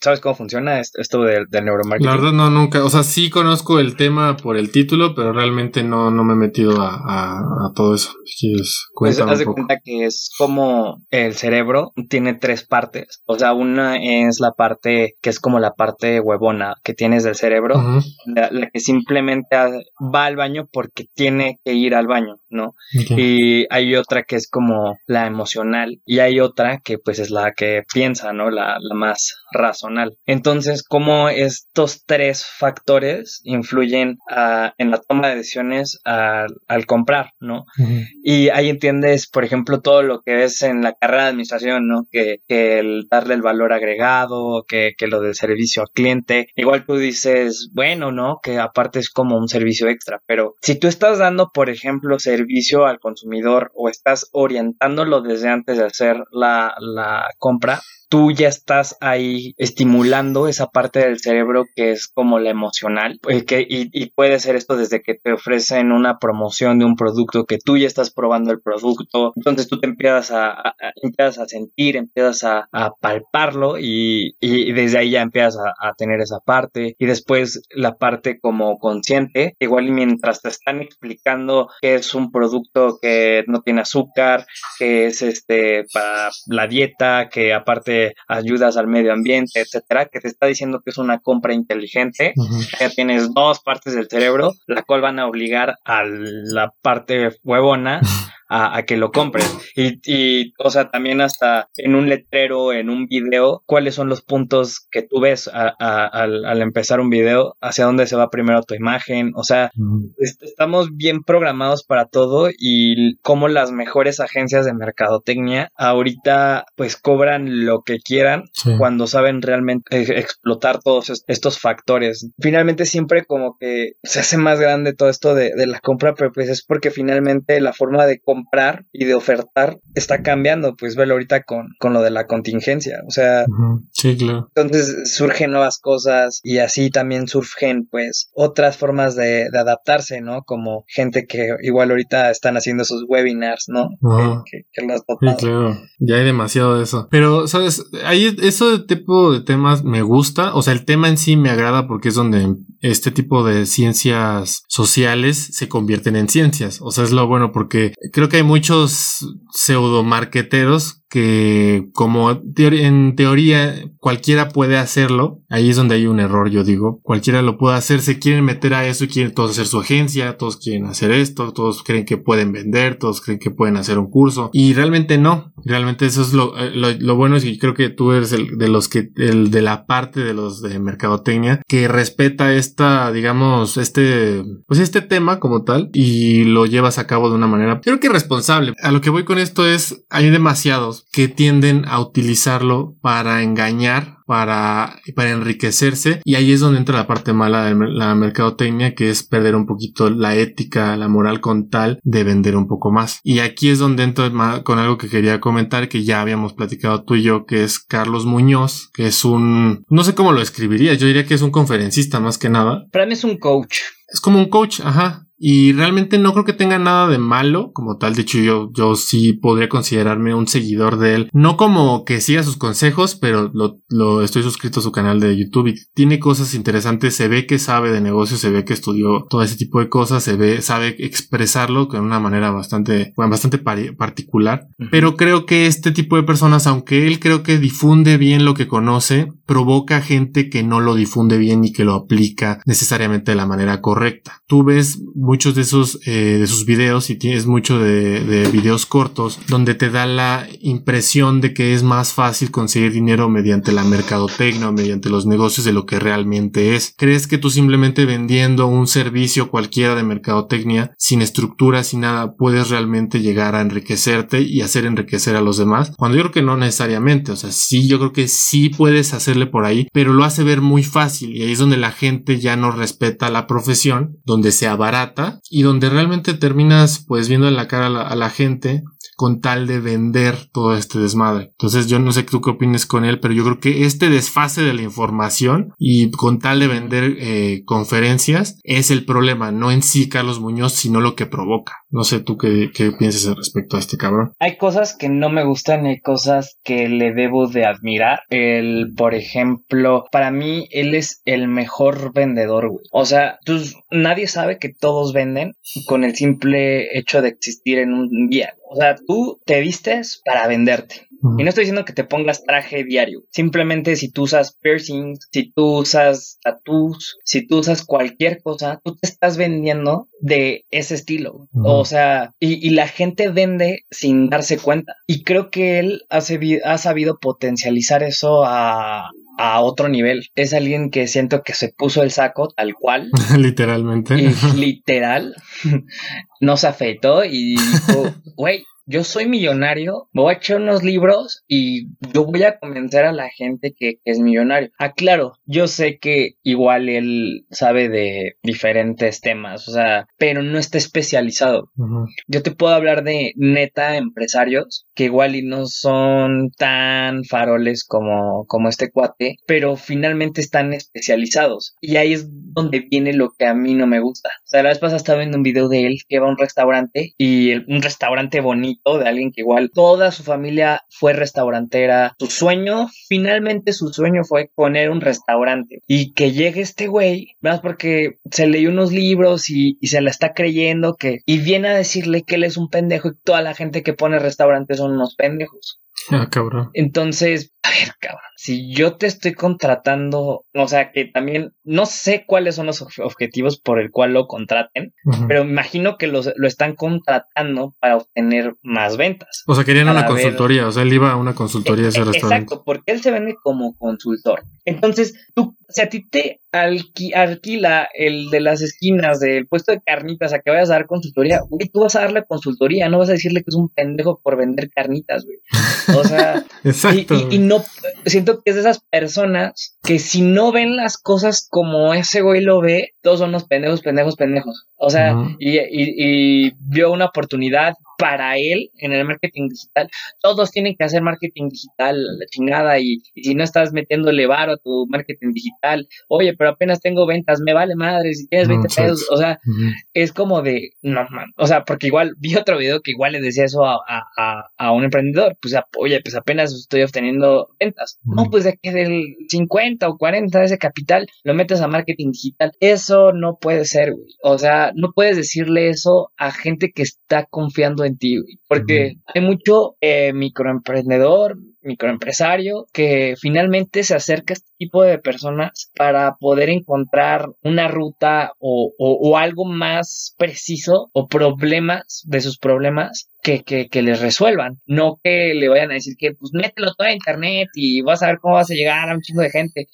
¿Sabes cómo funciona esto del, neuromarketing? La verdad no, nunca. O sea, sí conozco el tema por el título, pero realmente no, no me he metido a, todo eso. Si pues haz de cuenta que es como el cerebro tiene tres partes. O sea, una es la parte que es como la parte huevona que tienes del cerebro, la, que simplemente va al baño porque tiene tiene que ir al baño, ¿no? Y hay otra que es como la emocional y hay otra que pues es la que piensa, ¿no? La, la más razonal. Entonces, ¿cómo estos tres factores influyen en la toma de decisiones al comprar, ¿no? Y ahí entiendes, por ejemplo, todo lo que ves en la carrera de administración, ¿no? Que, que el darle el valor agregado, que, que lo del servicio al cliente. Igual tú dices, bueno, ¿no? Que aparte es como un servicio extra, pero si tú estás dando, por ejemplo, servicio al consumidor o estás orientándolo desde antes de hacer la, la compra, tú ya estás ahí estimulando esa parte del cerebro que es como la emocional. Que, y, puede ser esto desde que te ofrecen una promoción de un producto que tú ya estás probando el producto. Entonces tú te empiezas a, empiezas a sentir, empiezas a, a palparlo y, y, desde ahí ya empiezas a, a, tener esa parte. Y después la parte como consciente, igual mientras te están explicando que es un producto que no tiene azúcar, que es este para la dieta, que aparte ayudas al medio ambiente, etcétera, que te está diciendo que es una compra inteligente. Ya tienes dos partes del cerebro, la cual van a obligar a la parte huevona a, que lo compres. Y, y, o sea, también hasta en un letrero, en un video, cuáles son los puntos que tú ves al, al, empezar un video, hacia dónde se va primero tu imagen. O sea, estamos bien programados para todo y como las mejores agencias de mercadotecnia ahorita pues cobran lo que quieran cuando saben realmente e, explotar todos estos factores. Finalmente siempre como que se hace más grande todo esto de, de la compra, pero pues es porque finalmente la forma de comprar y de ofertar está cambiando, pues velo ahorita con, con lo de la contingencia, o sea, sí, claro. Entonces surgen nuevas cosas y así también surgen pues otras formas de, de adaptarse, ¿no? Como gente que igual ahorita están haciendo sus webinars, ¿no? Que, que, sí, claro, ya hay demasiado de eso. Pero, ¿sabes? Ahí eso tipo de temas me gusta, o sea, el tema en sí me agrada porque es donde este tipo de ciencias sociales se convierten en ciencias, o sea, es lo bueno porque creo que hay muchos pseudo marqueteros que como en teoría cualquiera puede hacerlo, ahí es donde hay un error, yo digo, cualquiera lo puede hacer, se quieren meter a eso quieren todos hacer su agencia, todos quieren hacer esto, todos creen que pueden vender, todos creen que pueden hacer un curso y realmente no, realmente eso es lo, eh, lo, bueno es que creo que tú eres el de los que, el de la parte de los de mercadotecnia que respeta esta, digamos, este, pues este tema como tal y lo llevas a cabo de una manera, creo que responsable. A lo que voy con esto es, hay demasiados que tienden a utilizarlo para engañar, para, para enriquecerse. Y ahí es donde entra la parte mala de la mercadotecnia, que es perder un poquito la ética, la moral con tal de vender un poco más. Y aquí es donde entro con algo que quería comentar, que ya habíamos platicado tú y yo, que es Carlos Muñoz, que es un, no sé cómo lo escribiría, yo diría que es un conferencista más que nada. Para mí es un coach. Es como un coach, ajá. Y realmente no creo que tenga nada de malo como tal. De hecho, yo, yo sí podría considerarme un seguidor de él. No como que siga sus consejos, pero lo, lo estoy suscrito a su canal de YouTube y tiene cosas interesantes. Se ve que sabe de negocios, se ve que estudió todo ese tipo de cosas, se ve, sabe expresarlo de una manera bastante, bueno, bastante particular. Pero creo que este tipo de personas, aunque él creo que difunde bien lo que conoce, provoca gente que no lo difunde bien y que lo aplica necesariamente de la manera correcta. Tú ves muchos de esos eh, de sus videos y tienes mucho de, de, videos cortos donde te da la impresión de que es más fácil conseguir dinero mediante la mercadotecnia o mediante los negocios de lo que realmente es. ¿Crees que tú simplemente vendiendo un servicio cualquiera de mercadotecnia sin estructura, sin nada, puedes realmente llegar a enriquecerte y hacer enriquecer a los demás? Cuando yo creo que no necesariamente, o sea, sí, yo creo que sí puedes por ahí, pero lo hace ver muy fácil y ahí es donde la gente ya no respeta la profesión, donde se abarata y donde realmente terminas pues viendo en la cara a la, gente con tal de vender todo este desmadre. Entonces yo no sé tú qué opines con él, pero yo creo que este desfase de la información y con tal de vender eh, conferencias es el problema, no en sí Carlos Muñoz, sino lo que provoca. No sé tú qué, qué piensas respecto a este cabrón. Hay cosas que no me gustan y hay cosas que le debo de admirar. El, por ejemplo, para mí él es el mejor vendedor, güey. O sea, nadie sabe que todos venden con el simple hecho de existir en un día. O sea, tú te vistes para venderte. Y no estoy diciendo que te pongas traje diario. Simplemente si tú usas piercings, si tú usas tattoos, si tú usas cualquier cosa, tú te estás vendiendo de ese estilo. O sea, y, la gente vende sin darse cuenta. Y creo que él ha, ha sabido potencializar eso a, a otro nivel. Es alguien que siento que se puso el saco tal cual. Literalmente. Y literal. no se afeitó y dijo, güey, yo soy millonario, me voy a echar unos libros y yo voy a convencer a la gente que, es millonario. Ah, claro, yo sé que igual él sabe de diferentes temas, o sea, pero no está especializado. Yo te puedo hablar de neta empresarios que igual y no son tan faroles como, como este cuate, pero finalmente están especializados. Y ahí es donde viene lo que a mí no me gusta. O sea, la vez pasada estaba viendo un video de él que va a un restaurante y un restaurante bonito de alguien que igual toda su familia fue restaurantera. Su sueño, finalmente su sueño fue poner un restaurante y que llegue este güey, más porque se leyó unos libros y, y se la está creyendo que y viene a decirle que él es un pendejo y toda la gente que pone restaurantes son unos pendejos. Ah, cabrón. Entonces, a ver, cabrón, si yo te estoy contratando, o sea, que también no sé cuáles son los objetivos por el cual lo contraten, pero imagino que lo están contratando para obtener más ventas. O sea, querían una consultoría, o sea, él iba a una consultoría a ese restaurante. Exacto, porque él se vende como consultor. Entonces, tú, si a ti te alquila el de las esquinas del puesto de carnitas a que vayas a dar consultoría, güey, tú vas a darle consultoría, no vas a decirle que es un pendejo por vender carnitas, güey. O sea, Exacto. Y, no, siento que es de esas personas que si no ven las cosas como ese güey lo ve, todos son unos pendejos, pendejos, pendejos. O sea, y, y, vio una oportunidad para él en el marketing digital. Todos tienen que hacer marketing digital, la chingada, y, si no estás metiéndole varo a tu marketing digital, oye, pero apenas tengo ventas, me vale madre, si tienes 20 pesos, o sea, es como de, no, man, o sea, porque igual vi otro video que igual le decía eso a, a, a, un emprendedor, pues, oye, pues apenas estoy obteniendo ventas, no, pues de que del 50 o 40 de ese capital lo metes a marketing digital, eso no puede ser, güey, o sea, no puedes decirle eso a gente que está confiando en ti, porque hay mucho eh, microemprendedor, microempresario que finalmente se acerca a este tipo de personas para poder encontrar una ruta o, o, algo más preciso o problemas de sus problemas que, que, que, les resuelvan, no que le vayan a decir que pues mételo todo a internet y vas a ver cómo vas a llegar a un chingo de gente.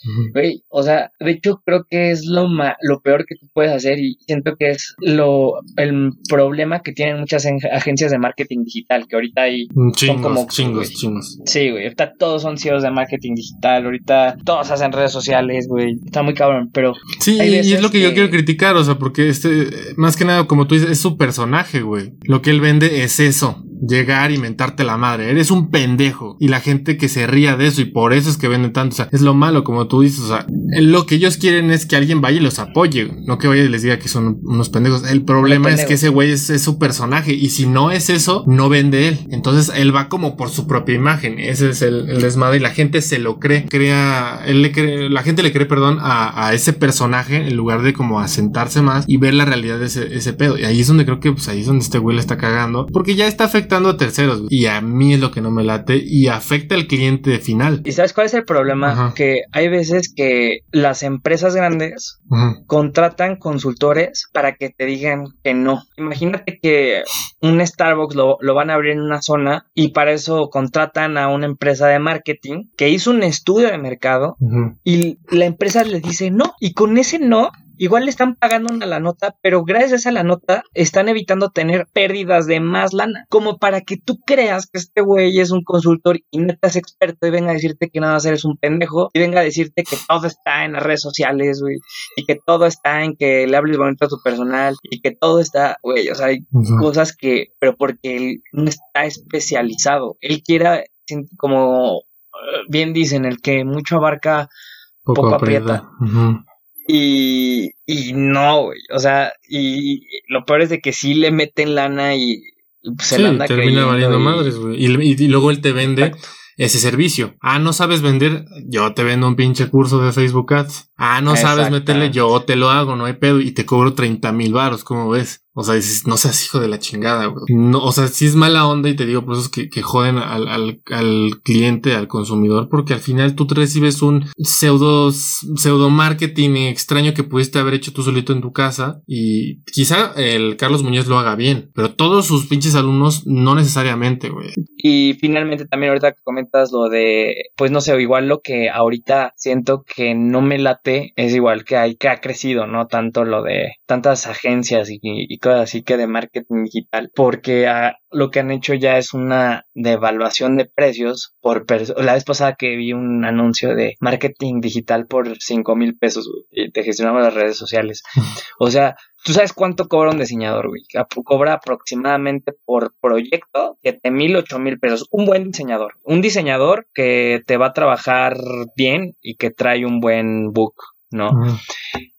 o sea, de hecho creo que es lo, lo peor que tú puedes hacer y siento que es lo el problema que tienen muchas agencias de marketing digital que ahorita hay son como chingos, chingos. Sí, güey, ahorita todos son CEOs de marketing digital, ahorita todos hacen redes sociales, güey, está muy cabrón, pero... Sí, y es lo que, yo quiero criticar, o sea, porque este, más que nada, como tú dices, es su personaje, güey. Lo que él vende es eso, llegar y mentarte la madre, eres un pendejo. Y la gente que se ría de eso y por eso es que venden tanto, o sea, es lo malo, como tú dices, o sea, lo que ellos quieren es que alguien vaya y los apoye, no que vaya y les diga que son unos pendejos. El problema es que ese güey es, es su personaje. Y si no es eso, no vende él. Entonces él va como por su propia imagen, ese es el, el desmadre. Y la gente se lo cree, crea, él le cree, la gente le cree, perdón, a, a, ese personaje en lugar de como asentarse más y ver la realidad de ese, ese pedo. Y ahí es donde creo que pues ahí es donde este güey le está cagando, porque ya está afectando a terceros y a mí es lo que no me late y afecta al cliente final. ¿Y sabes cuál es el problema? Que hay veces que las empresas grandes contratan consultores para que te digan que no. Imagínate que un Starbucks lo, lo van a abrir en una zona y para eso contratan a una empresa de marketing que hizo un estudio de mercado y la empresa les dice no. Y con ese no, igual le están pagando una la nota, pero gracias a la nota están evitando tener pérdidas de más lana. Como para que tú creas que este güey es un consultor y no estás experto y venga a decirte que nada hacer es un pendejo y venga a decirte que todo está en las redes sociales, güey, y que todo está en que le hables bonito a tu personal y que todo está, güey, o sea, hay cosas que, pero porque él no está especializado. Él quiera, como bien dicen, el que mucho abarca, poco, aprieta. Y, y no, güey. O sea, y, lo peor es de que sí le meten lana y, se la anda termina valiendo madres, güey. Y, luego él te vende ese servicio. Ah, no sabes vender, yo te vendo un pinche curso de Facebook Ads. Ah, no sabes meterle, yo te lo hago, no hay pedo. Y te cobro 30 mil varos, ¿cómo ves? O sea, dices, no seas hijo de la chingada, güey. No, o sea, si es mala onda y te digo por eso es que, que joden al, al, al, cliente, al consumidor, porque al final tú te recibes un pseudo, pseudo marketing extraño que pudiste haber hecho tú solito en tu casa y quizá el Carlos Muñoz lo haga bien, pero todos sus pinches alumnos no necesariamente, güey. Y finalmente también ahorita que comentas lo de, pues no sé, igual lo que ahorita siento que no me late es igual que hay que ha crecido, ¿no? Tanto lo de tantas agencias y, y cosas así que de marketing digital, porque ah, lo que han hecho ya es una devaluación de precios por la vez pasada que vi un anuncio de marketing digital por 5 mil pesos, y te gestionamos las redes sociales. o sea, ¿Tú sabes cuánto cobra un diseñador, güey? Cobra aproximadamente por proyecto 7 mil, 8 mil pesos. Un buen diseñador. Un diseñador que te va a trabajar bien y que trae un buen book, ¿no?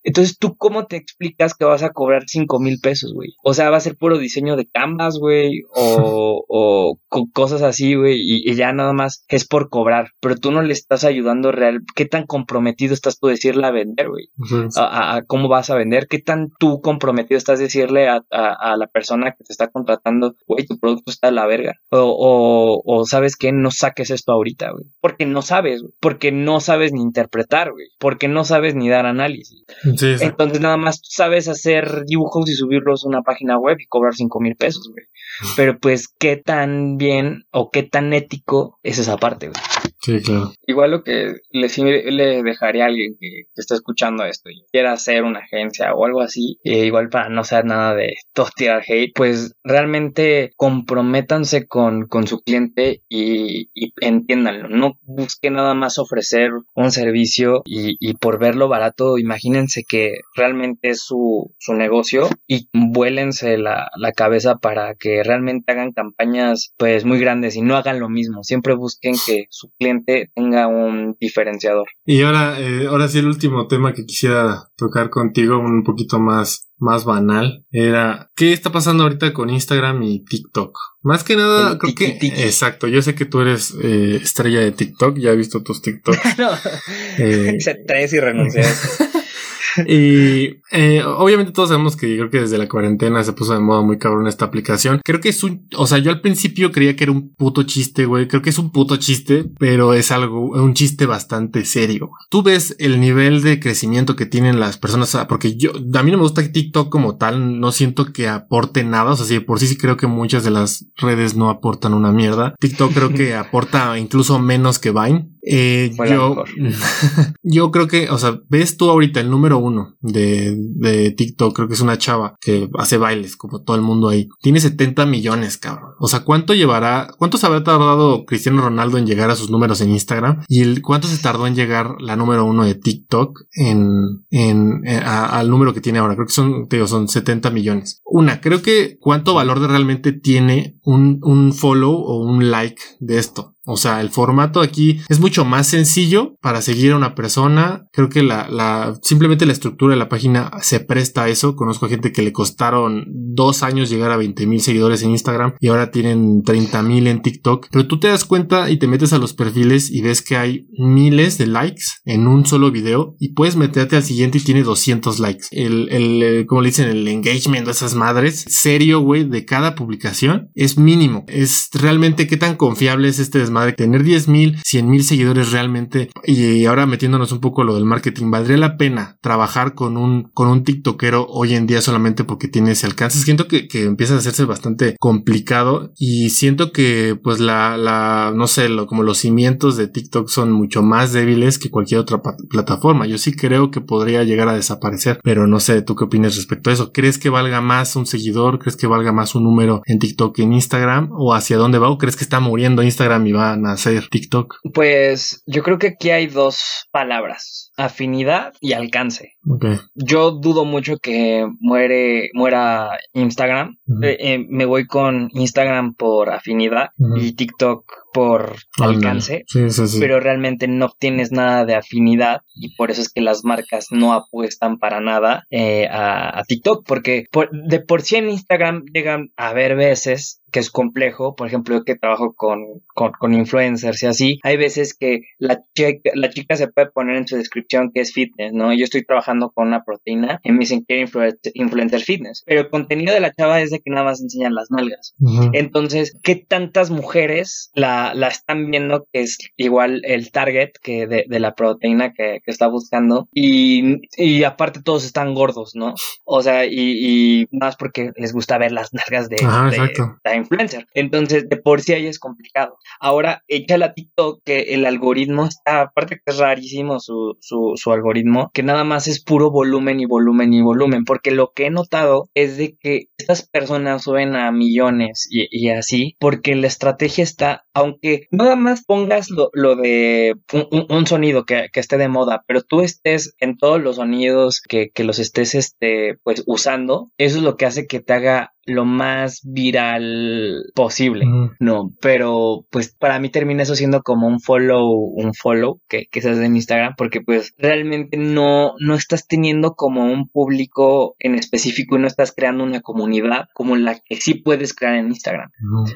Entonces, ¿tú cómo te explicas que vas a cobrar 5 mil pesos, güey? O sea, va a ser puro diseño de canvas, güey, o, o cosas así, güey, y, ya nada más es por cobrar, pero tú no le estás ayudando real. ¿Qué tan comprometido estás tú decirle a vender, güey? a, cómo vas a vender, qué tan tú comprometido estás decirle a, a, la persona que te está contratando, güey, tu producto está a la verga. O, o, o sabes que no saques esto ahorita, güey. Porque no sabes, güey. Porque no sabes ni interpretar, güey. Porque no sabes ni dar análisis. Entonces nada más sabes hacer dibujos y subirlos a una página web y cobrar cinco mil pesos, güey. Pero pues, ¿qué tan bien o qué tan ético es esa parte, güey? Sí, claro. Igual lo que le, le dejaría a alguien que, está escuchando esto y quiera hacer una agencia o algo así, eh, igual para no ser nada de todos tirar hate, pues realmente comprométanse con, con su cliente y, y, entiéndanlo. No busquen nada más ofrecer un servicio y, y por verlo barato, imagínense que realmente es su, su negocio y vuélense la, la cabeza para que realmente hagan campañas pues muy grandes y no hagan lo mismo. Siempre busquen que su cliente tenga un diferenciador. Y ahora, eh, ahora sí el último tema que quisiera tocar contigo, un poquito más, más banal, era ¿qué está pasando ahorita con Instagram y TikTok? Más que nada, creo que... Exacto, yo sé que tú eres eh, estrella de TikTok, ya he visto tus TikToks. no, eh, tres y renuncié. y eh, obviamente todos sabemos que creo que desde la cuarentena se puso de moda muy cabrón esta aplicación. Creo que es un, o sea, yo al principio creía que era un puto chiste, güey. Creo que es un puto chiste, pero es algo, un chiste bastante serio. Tú ves el nivel de crecimiento que tienen las personas, porque yo, a mí no me gusta TikTok como tal, no siento que aporte nada. O sea, si por sí sí creo que muchas de las redes no aportan una mierda. TikTok creo que aporta incluso menos que Vine. Eh, yo, yo creo que, o sea, ves tú ahorita el número uno de, de TikTok, creo que es una chava que hace bailes como todo el mundo ahí. Tiene 70 millones, cabrón. O sea, ¿cuánto llevará, cuánto se habrá tardado Cristiano Ronaldo en llegar a sus números en Instagram? Y el, cuánto se tardó en llegar la número uno de TikTok en, en, al número que tiene ahora? Creo que son, te digo, son 70 millones. Una, creo que cuánto valor de realmente tiene un, un follow o un like de esto. O sea, el formato aquí es mucho más sencillo para seguir a una persona. Creo que la, la, simplemente la estructura de la página se presta a eso. Conozco a gente que le costaron dos años llegar a 20 mil seguidores en Instagram y ahora tienen 30 mil en TikTok. Pero tú te das cuenta y te metes a los perfiles y ves que hay miles de likes en un solo video y puedes meterte al siguiente y tiene 200 likes. El, el, eh, como le dicen, el engagement de esas madres serio, güey, de cada publicación es mínimo. Es realmente qué tan confiable es este de tener 10 mil, 100 mil seguidores realmente y ahora metiéndonos un poco lo del marketing, ¿valdría la pena trabajar con un, con un TikTokero hoy en día solamente porque tiene ese alcance? Siento que, que empieza a hacerse bastante complicado y siento que pues la, la, no sé, lo, como los cimientos de TikTok son mucho más débiles que cualquier otra plataforma. Yo sí creo que podría llegar a desaparecer, pero no sé, ¿tú qué opinas respecto a eso? ¿Crees que valga más un seguidor? ¿Crees que valga más un número en TikTok que en Instagram? ¿O hacia dónde va? ¿O crees que está muriendo Instagram y va TikTok? Pues yo creo que aquí hay dos palabras, afinidad y alcance. Yo dudo mucho que muere, muera Instagram. Eh, eh, me voy con Instagram por afinidad y TikTok por alcance, pero realmente no obtienes nada de afinidad y por eso es que las marcas no apuestan para nada eh, a, TikTok, porque de por sí en Instagram llegan a ver veces que es complejo, por ejemplo, yo que trabajo con, con, influencers y así, hay veces que la chica, la chica se puede poner en su descripción descripción que es fitness, ¿no? Yo estoy trabajando con una proteína y me dicen que influencer fitness, pero el contenido de la chava es de que nada más enseñan las nalgas. Entonces, ¿qué tantas mujeres la, la, están viendo que es igual el target que de, de la proteína que, que está buscando? Y, y, aparte todos están gordos, ¿no? O sea, y, y, más porque les gusta ver las nalgas de, la influencer. Entonces, de por sí ahí es complicado. Ahora, echa la TikTok que el algoritmo está, aparte que es rarísimo su, su, su algoritmo, que nada más es puro volumen y volumen y volumen, porque lo que he notado es de que estas personas suben a millones y, así, porque la estrategia está, aunque nada más pongas lo, lo de un, sonido que, esté de moda, pero tú estés en todos los sonidos que, que los estés este, pues usando, eso es lo que hace que te haga lo más viral posible, ¿no? Pero pues para mí termina eso siendo como un follow, un follow que, que se hace en Instagram, porque pues realmente no, no estás teniendo como un público en específico y no estás creando una comunidad como la que sí puedes crear en Instagram.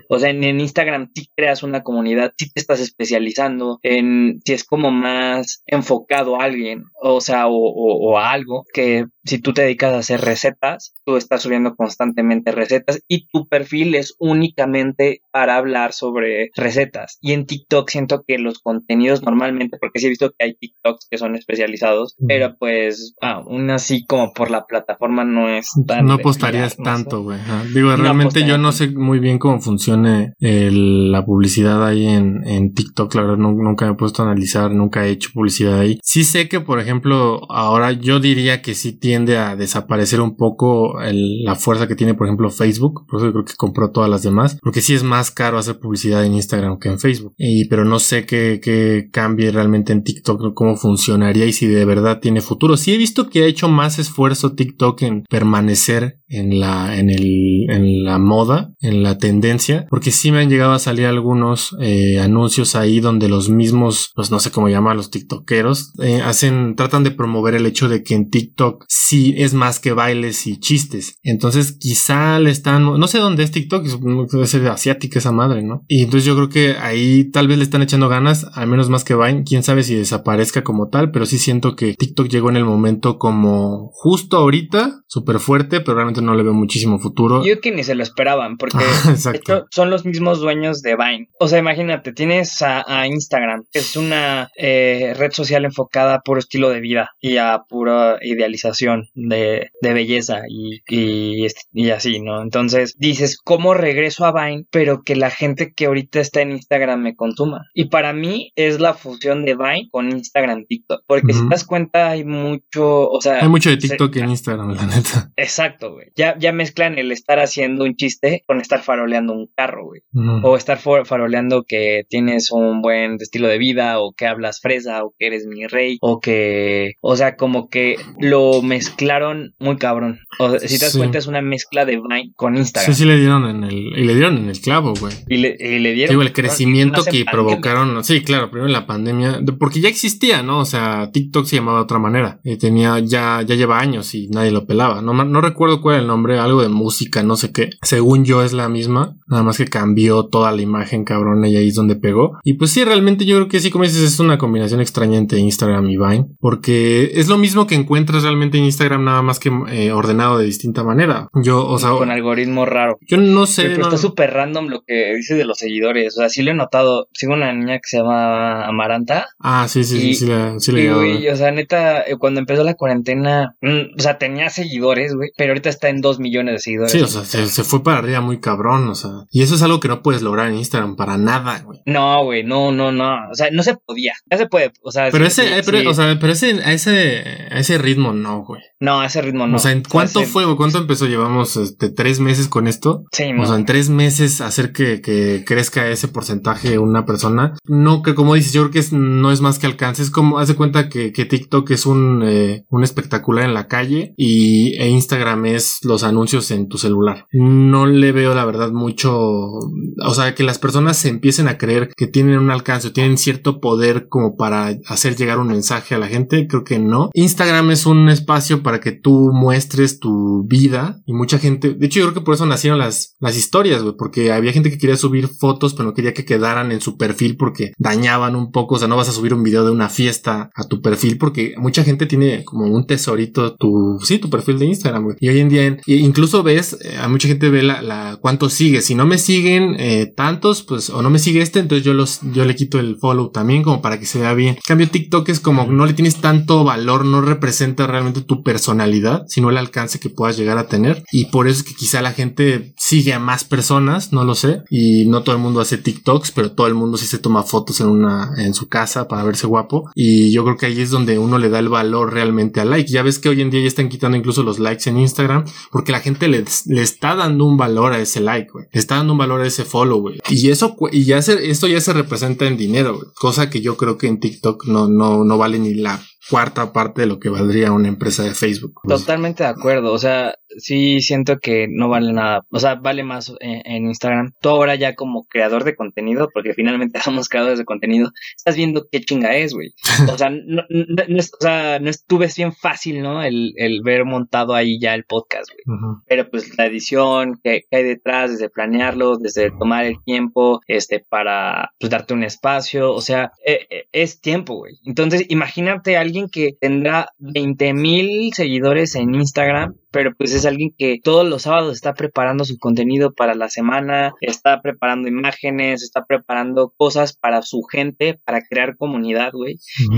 O sea, en, Instagram sí creas una comunidad, sí te estás especializando en si es como más enfocado a alguien, o sea, o, o a algo que si tú te dedicas a hacer recetas, tú estás subiendo constantemente recetas y tu perfil es únicamente para hablar sobre recetas. Y en TikTok siento que los contenidos normalmente, porque sí he visto que hay TikToks que son especializados, pero pues aún así como por la plataforma no es tan... No postarías tanto, güey. Digo, realmente yo no sé muy bien cómo funcione la publicidad ahí en, en TikTok, la verdad nunca me he puesto a analizar, nunca he hecho publicidad ahí. Sí sé que, por ejemplo, ahora yo diría que sí tiende a desaparecer un poco la fuerza que tiene, por ejemplo, Facebook. Por eso yo creo que compró todas las demás. Porque sí es más caro hacer publicidad en Instagram que en Facebook. Pero no sé qué, qué cambie realmente en TikTok, cómo funcionaría y si de verdad tiene futuro. Sí he visto que ha hecho más esfuerzo TikTok en permanecer en la, en el, en la moda, en la tendencia, porque sí me han llegado a salir algunos eh, anuncios ahí donde los mismos, pues no sé cómo llamar los tiktokeros, eh, hacen, tratan de promover el hecho de que en TikTok sí es más que bailes y chistes. Entonces quizá le están, no sé dónde es TikTok, debe ser asiática esa madre, ¿no? Y entonces yo creo que ahí tal vez le están echando ganas, al menos más que Vine, quién sabe si desaparezca como tal, pero sí siento que TikTok llegó en el momento como justo ahorita, súper fuerte, pero realmente no le veo muchísimo futuro. Yo que ni se lo esperaban, porque son los mismos dueños de Vine. O sea, imagínate, tienes a, Instagram, es una eh, red social enfocada a puro estilo de vida y a pura idealización de, belleza y, y, así, ¿no? Entonces dices, ¿cómo regreso a Vine, pero que la gente que ahorita está en Instagram me consuma? Y para mí es la fusión de Vine con Instagram TikTok, porque si te das cuenta hay mucho, o sea... Hay mucho de TikTok en Instagram, la neta. Exacto, güey. Ya, ya mezclan el estar haciendo un chiste con estar faroleando un carro, güey. O estar faroleando que tienes un buen estilo de vida, o que hablas fresa, o que eres mi rey, o que, o sea, como que lo mezclaron muy cabrón. O sea, si te das cuenta, es una mezcla de Vine con Instagram. Sí, sí le dieron en el, y le dieron en el clavo, güey. Y le, y le dieron. el crecimiento que provocaron, sí, claro, primero en la pandemia, porque ya existía, ¿no? O sea, TikTok se llamaba de otra manera. Y tenía, ya, ya lleva años y nadie lo pelaba. No, no recuerdo cuál era el nombre, algo de música, no sé qué. Según yo es la misma, nada más que cambió toda la imagen cabrón y ahí es donde pegó. Y pues sí, realmente yo creo que sí, como dices, es una combinación extraña entre Instagram y Vine, porque es lo mismo que encuentras realmente en Instagram, nada más que eh, ordenado de distinta manera. Yo, o sea, con algoritmo raro. Yo no sé. Pero está súper random lo que dice de los seguidores. O sea, sí lo he notado. Sigo una niña que se llama Amaranta. Ah, sí, sí, sí, sí, la, sí o sea, neta, eh, cuando empezó la cuarentena, mm, o sea, tenía seguidores, güey, pero ahorita está en dos millones de seguidores. Sí, o sea, se, fue para arriba muy cabrón, o sea. Y eso es algo que no puedes lograr en Instagram para nada, güey. No, güey, no, no, no. O sea, no se podía. Ya se puede, o sea. Pero ese, eh, pero, o sea, pero ese, a ese, a ese ritmo no, güey. No, a ese ritmo no. O sea, ¿en cuánto fue, güey? ¿Cuánto empezó? Llevamos este, tres meses con esto. Sí, O sea, en tres meses hacer que, que crezca ese porcentaje una persona. No, que como dices, yo creo que es, no es más que alcance. Es como, hace cuenta que, que TikTok es un, eh, un espectacular en la calle y e Instagram es los anuncios en tu celular. No le veo la verdad mucho, o sea, que las personas se empiecen a creer que tienen un alcance, tienen cierto poder como para hacer llegar un mensaje a la gente. Creo que no. Instagram es un espacio para que tú muestres tu vida y mucha gente, de hecho yo creo que por eso nacieron las, las historias, güey, porque había gente que quería subir fotos pero no quería que quedaran en su perfil porque dañaban un poco, o sea, no vas a subir un video de una fiesta a tu perfil porque mucha gente tiene como un tesorito tu, sí, tu perfil de Instagram, güey. Y hoy en día, incluso ves, eh, a mucha gente ve la, la cuánto sigue. Si no me siguen eh, tantos, pues, o no me sigue este, entonces yo los, yo le quito el follow también como para que se vea bien. En cambio, TikTok es como no le tienes tanto valor, no representa realmente tu personalidad, sino el alcance que puedas llegar a tener. Y por eso es que quizá la gente sigue a más personas, no lo sé. Y no todo el mundo hace TikToks, pero todo el mundo sí se toma fotos en una, en su casa para verse guapo. Y yo creo que ahí es donde uno le da el valor realmente al like. Ya ves que hoy en día ya están quitando incluso los likes en Instagram porque la gente le, le está dando un valor a ese like, güey. Le está dando un valor a ese follow, güey. Y eso, y ya se, esto ya se representa en dinero, güey. Cosa que yo creo que en TikTok no, no, no vale ni la cuarta parte de lo que valdría una empresa de Facebook. Totalmente de acuerdo. O sea, sí siento que no vale nada. O sea, vale más en, Instagram. Tú ahora ya como creador de contenido, porque finalmente somos creadores de contenido, estás viendo qué chinga es, güey. O sea, no, no, o sea, no estuve bien fácil, ¿no? El, el, ver montado ahí ya el podcast, güey. Pero pues la edición que, hay detrás, desde planearlo, desde tomar el tiempo, este, para pues, darte un espacio. O sea, e, e, es tiempo, güey. Entonces, imagínate a alguien que tendrá 20 mil seguidores en Instagram pero pues es alguien que todos los sábados está preparando su contenido para la semana, está preparando imágenes, está preparando cosas para su gente, para crear comunidad, güey.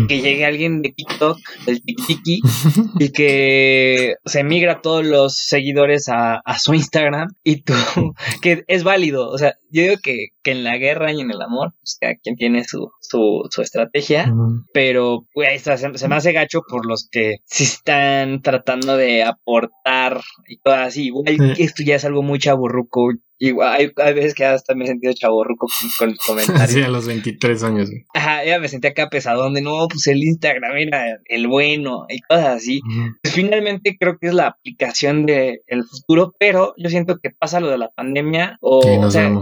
Que llegue alguien de TikTok, del TikTiki, y que se migra todos los seguidores a, su Instagram y tú, que es válido, o sea, yo digo que, en la guerra y en el amor, pues cada quien tiene su, su, estrategia, pero güey, se, se, me hace gacho por los que sí están tratando de aportar y todo así. Igual que esto ya es algo muy chaburruco Igual, hay, hay, veces que hasta me he sentido chaborruco con, con los comentarios. Sí, a los 23 años. Ajá, ya me sentí acá pesadón de no, pues el Instagram era el bueno y cosas así. Pues finalmente creo que es la aplicación del el futuro, pero yo siento que pasa lo de la pandemia o, sea,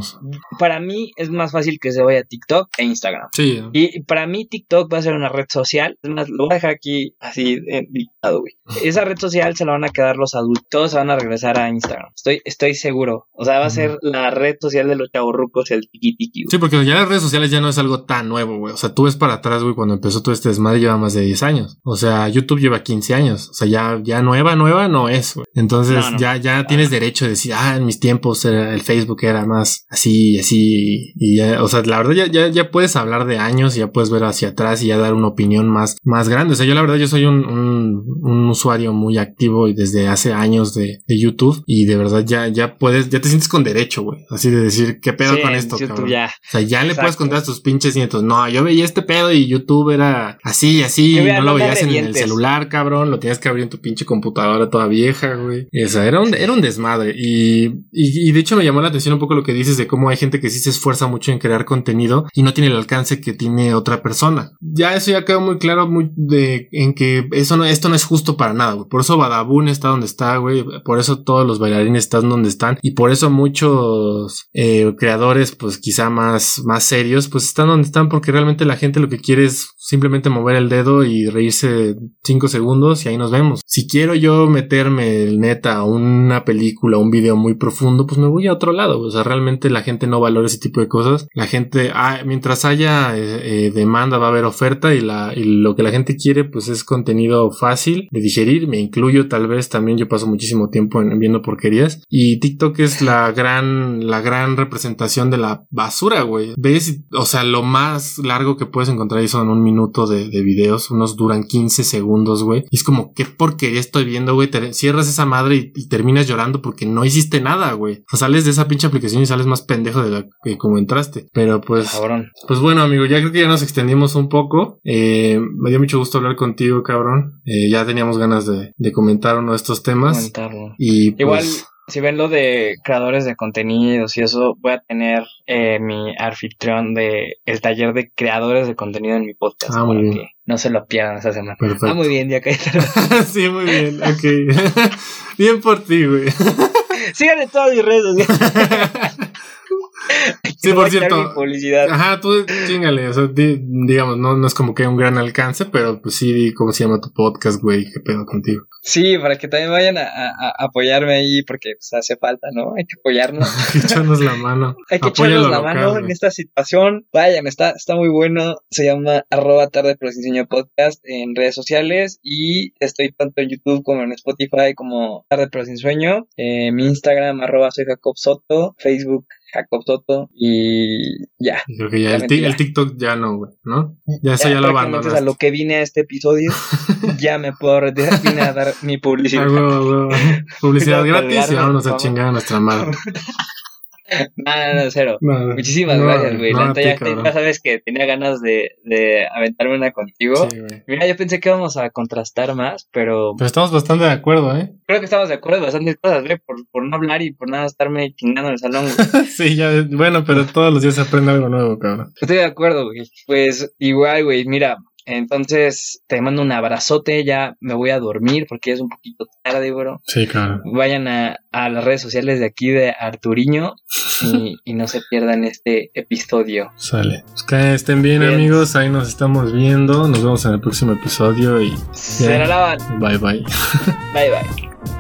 para mí es más fácil que se vaya a TikTok e Instagram. Sí. Y para mí TikTok va a ser una red social. Es más, lo voy a dejar aquí así dictado, güey. Esa red social se la van a quedar los adultos, todos se van a regresar a Instagram. Estoy, estoy seguro. O sea, va a ser la red social de los chavorrucos, el tiki tiki. Sí, porque ya las redes sociales ya no es algo tan nuevo, güey. O sea, tú ves para atrás, güey, cuando empezó todo este desmadre lleva más de 10 años. O sea, YouTube lleva 15 años. O sea, ya, ya nueva, nueva no es, güey. Entonces ya, ya tienes derecho de decir, ah, en mis tiempos el Facebook era más así, así. Y ya, o sea, la verdad ya, ya, ya puedes hablar de años y ya puedes ver hacia atrás y ya dar una opinión más, más grande. O sea, yo la verdad yo soy un, un, un usuario muy activo y desde hace años de, de YouTube y de verdad ya, ya puedes, ya te sientes con derecho hecho, güey. Así de decir, ¿qué pedo con esto, cabrón? Ya. O sea, ya le puedes contar a tus pinches nietos. No, yo veía este pedo y YouTube era así, así, y no lo veías en el celular, cabrón. Lo tenías que abrir en tu pinche computadora toda vieja, güey. O sea, era un, era un desmadre. Y, y, de hecho me llamó la atención un poco lo que dices de cómo hay gente que sí se esfuerza mucho en crear contenido y no tiene el alcance que tiene otra persona. Ya eso ya quedó muy claro muy de, en que eso no, esto no es justo para nada, güey. Por eso Badabun está donde está, güey. Por eso todos los bailarines están donde están. Y por eso mucho eh, creadores, pues quizá más, más serios, pues están donde están porque realmente la gente lo que quiere es simplemente mover el dedo y reírse cinco segundos y ahí nos vemos. Si quiero yo meterme neta a una película, un video muy profundo, pues me voy a otro lado. O sea, realmente la gente no valora ese tipo de cosas. La gente, ah, mientras haya eh, eh, demanda va a haber oferta y, y lo que la gente quiere pues es contenido fácil de digerir. Me incluyo tal vez también yo paso muchísimo tiempo en, viendo porquerías y TikTok es la gran, la gran representación de la basura, güey. Ves, o sea, lo más largo que puedes encontrar ahí son un minuto de, de videos, unos duran 15 segundos, güey. Y es como, ¿qué porquería estoy viendo, güey? cierras esa madre y, terminas llorando porque no hiciste nada, güey. O sales de esa pinche aplicación y sales más pendejo de la que como entraste. Pero pues, cabrón. pues bueno, amigo, ya creo que ya nos extendimos un poco. Eh, me dio mucho gusto hablar contigo, cabrón. Eh, ya teníamos ganas de, de comentar uno de estos temas. Comentarlo. Y pues, igual si ven lo de creadores de contenidos y eso, voy a tener eh, mi anfitrión de el taller de creadores de contenido en mi podcast. Ah, muy bien. no se lo pierdan esa semana. Perfecto. Ah, muy bien, ya que Sí, muy bien, ok. bien por ti, güey. Síganme en todas mis redes. sí, por cierto. Ajá, tú chingale. O sea, digamos, no, no es como que un gran alcance, pero pues sí, ¿cómo se llama tu podcast, güey? ¿Qué pedo contigo? Sí, para que también vayan a, apoyarme ahí, porque pues, hace falta, ¿no? Hay que apoyarnos. Hay que echarnos la mano. Hay que echarnos la mano en esta situación. Vayan, está, está muy bueno. Se llama arroba tarde pero podcast en redes sociales y estoy tanto en YouTube como en Spotify como tarde pero sin sueño. Eh, mi Instagram arroba soy Jacob Soto, Facebook Jacob Soto y ya. Creo que ya el, TikTok ya no, güey, ¿no? Ya eso ya, lo Entonces a lo que vine a este episodio, ya me puedo retirar, vine a dar mi publicidad. Publicidad gratis y vámonos a chingar a nuestra madre. Nada, no, cero. Muchísimas gracias, güey. ya, sabes que tenía ganas de, de aventarme una contigo. Mira, yo pensé que íbamos a contrastar más, pero. Pero estamos bastante de acuerdo, ¿eh? Creo que estamos de acuerdo en bastantes cosas, güey, por, por no hablar y por nada estarme chingando en el salón, güey. sí, ya, bueno, pero todos los días se aprende algo nuevo, cabrón. Estoy de acuerdo, güey. Pues igual, güey, mira, entonces, te mando un abrazote, ya me voy a dormir porque es un poquito tarde, bro. Sí, claro. Vayan a, las redes sociales de aquí de Arturiño y, no se pierdan este episodio. Sale. Pues que estén bien, amigos. Ahí nos estamos viendo. Nos vemos en el próximo episodio y. Se la. Bye, bye. bye, bye.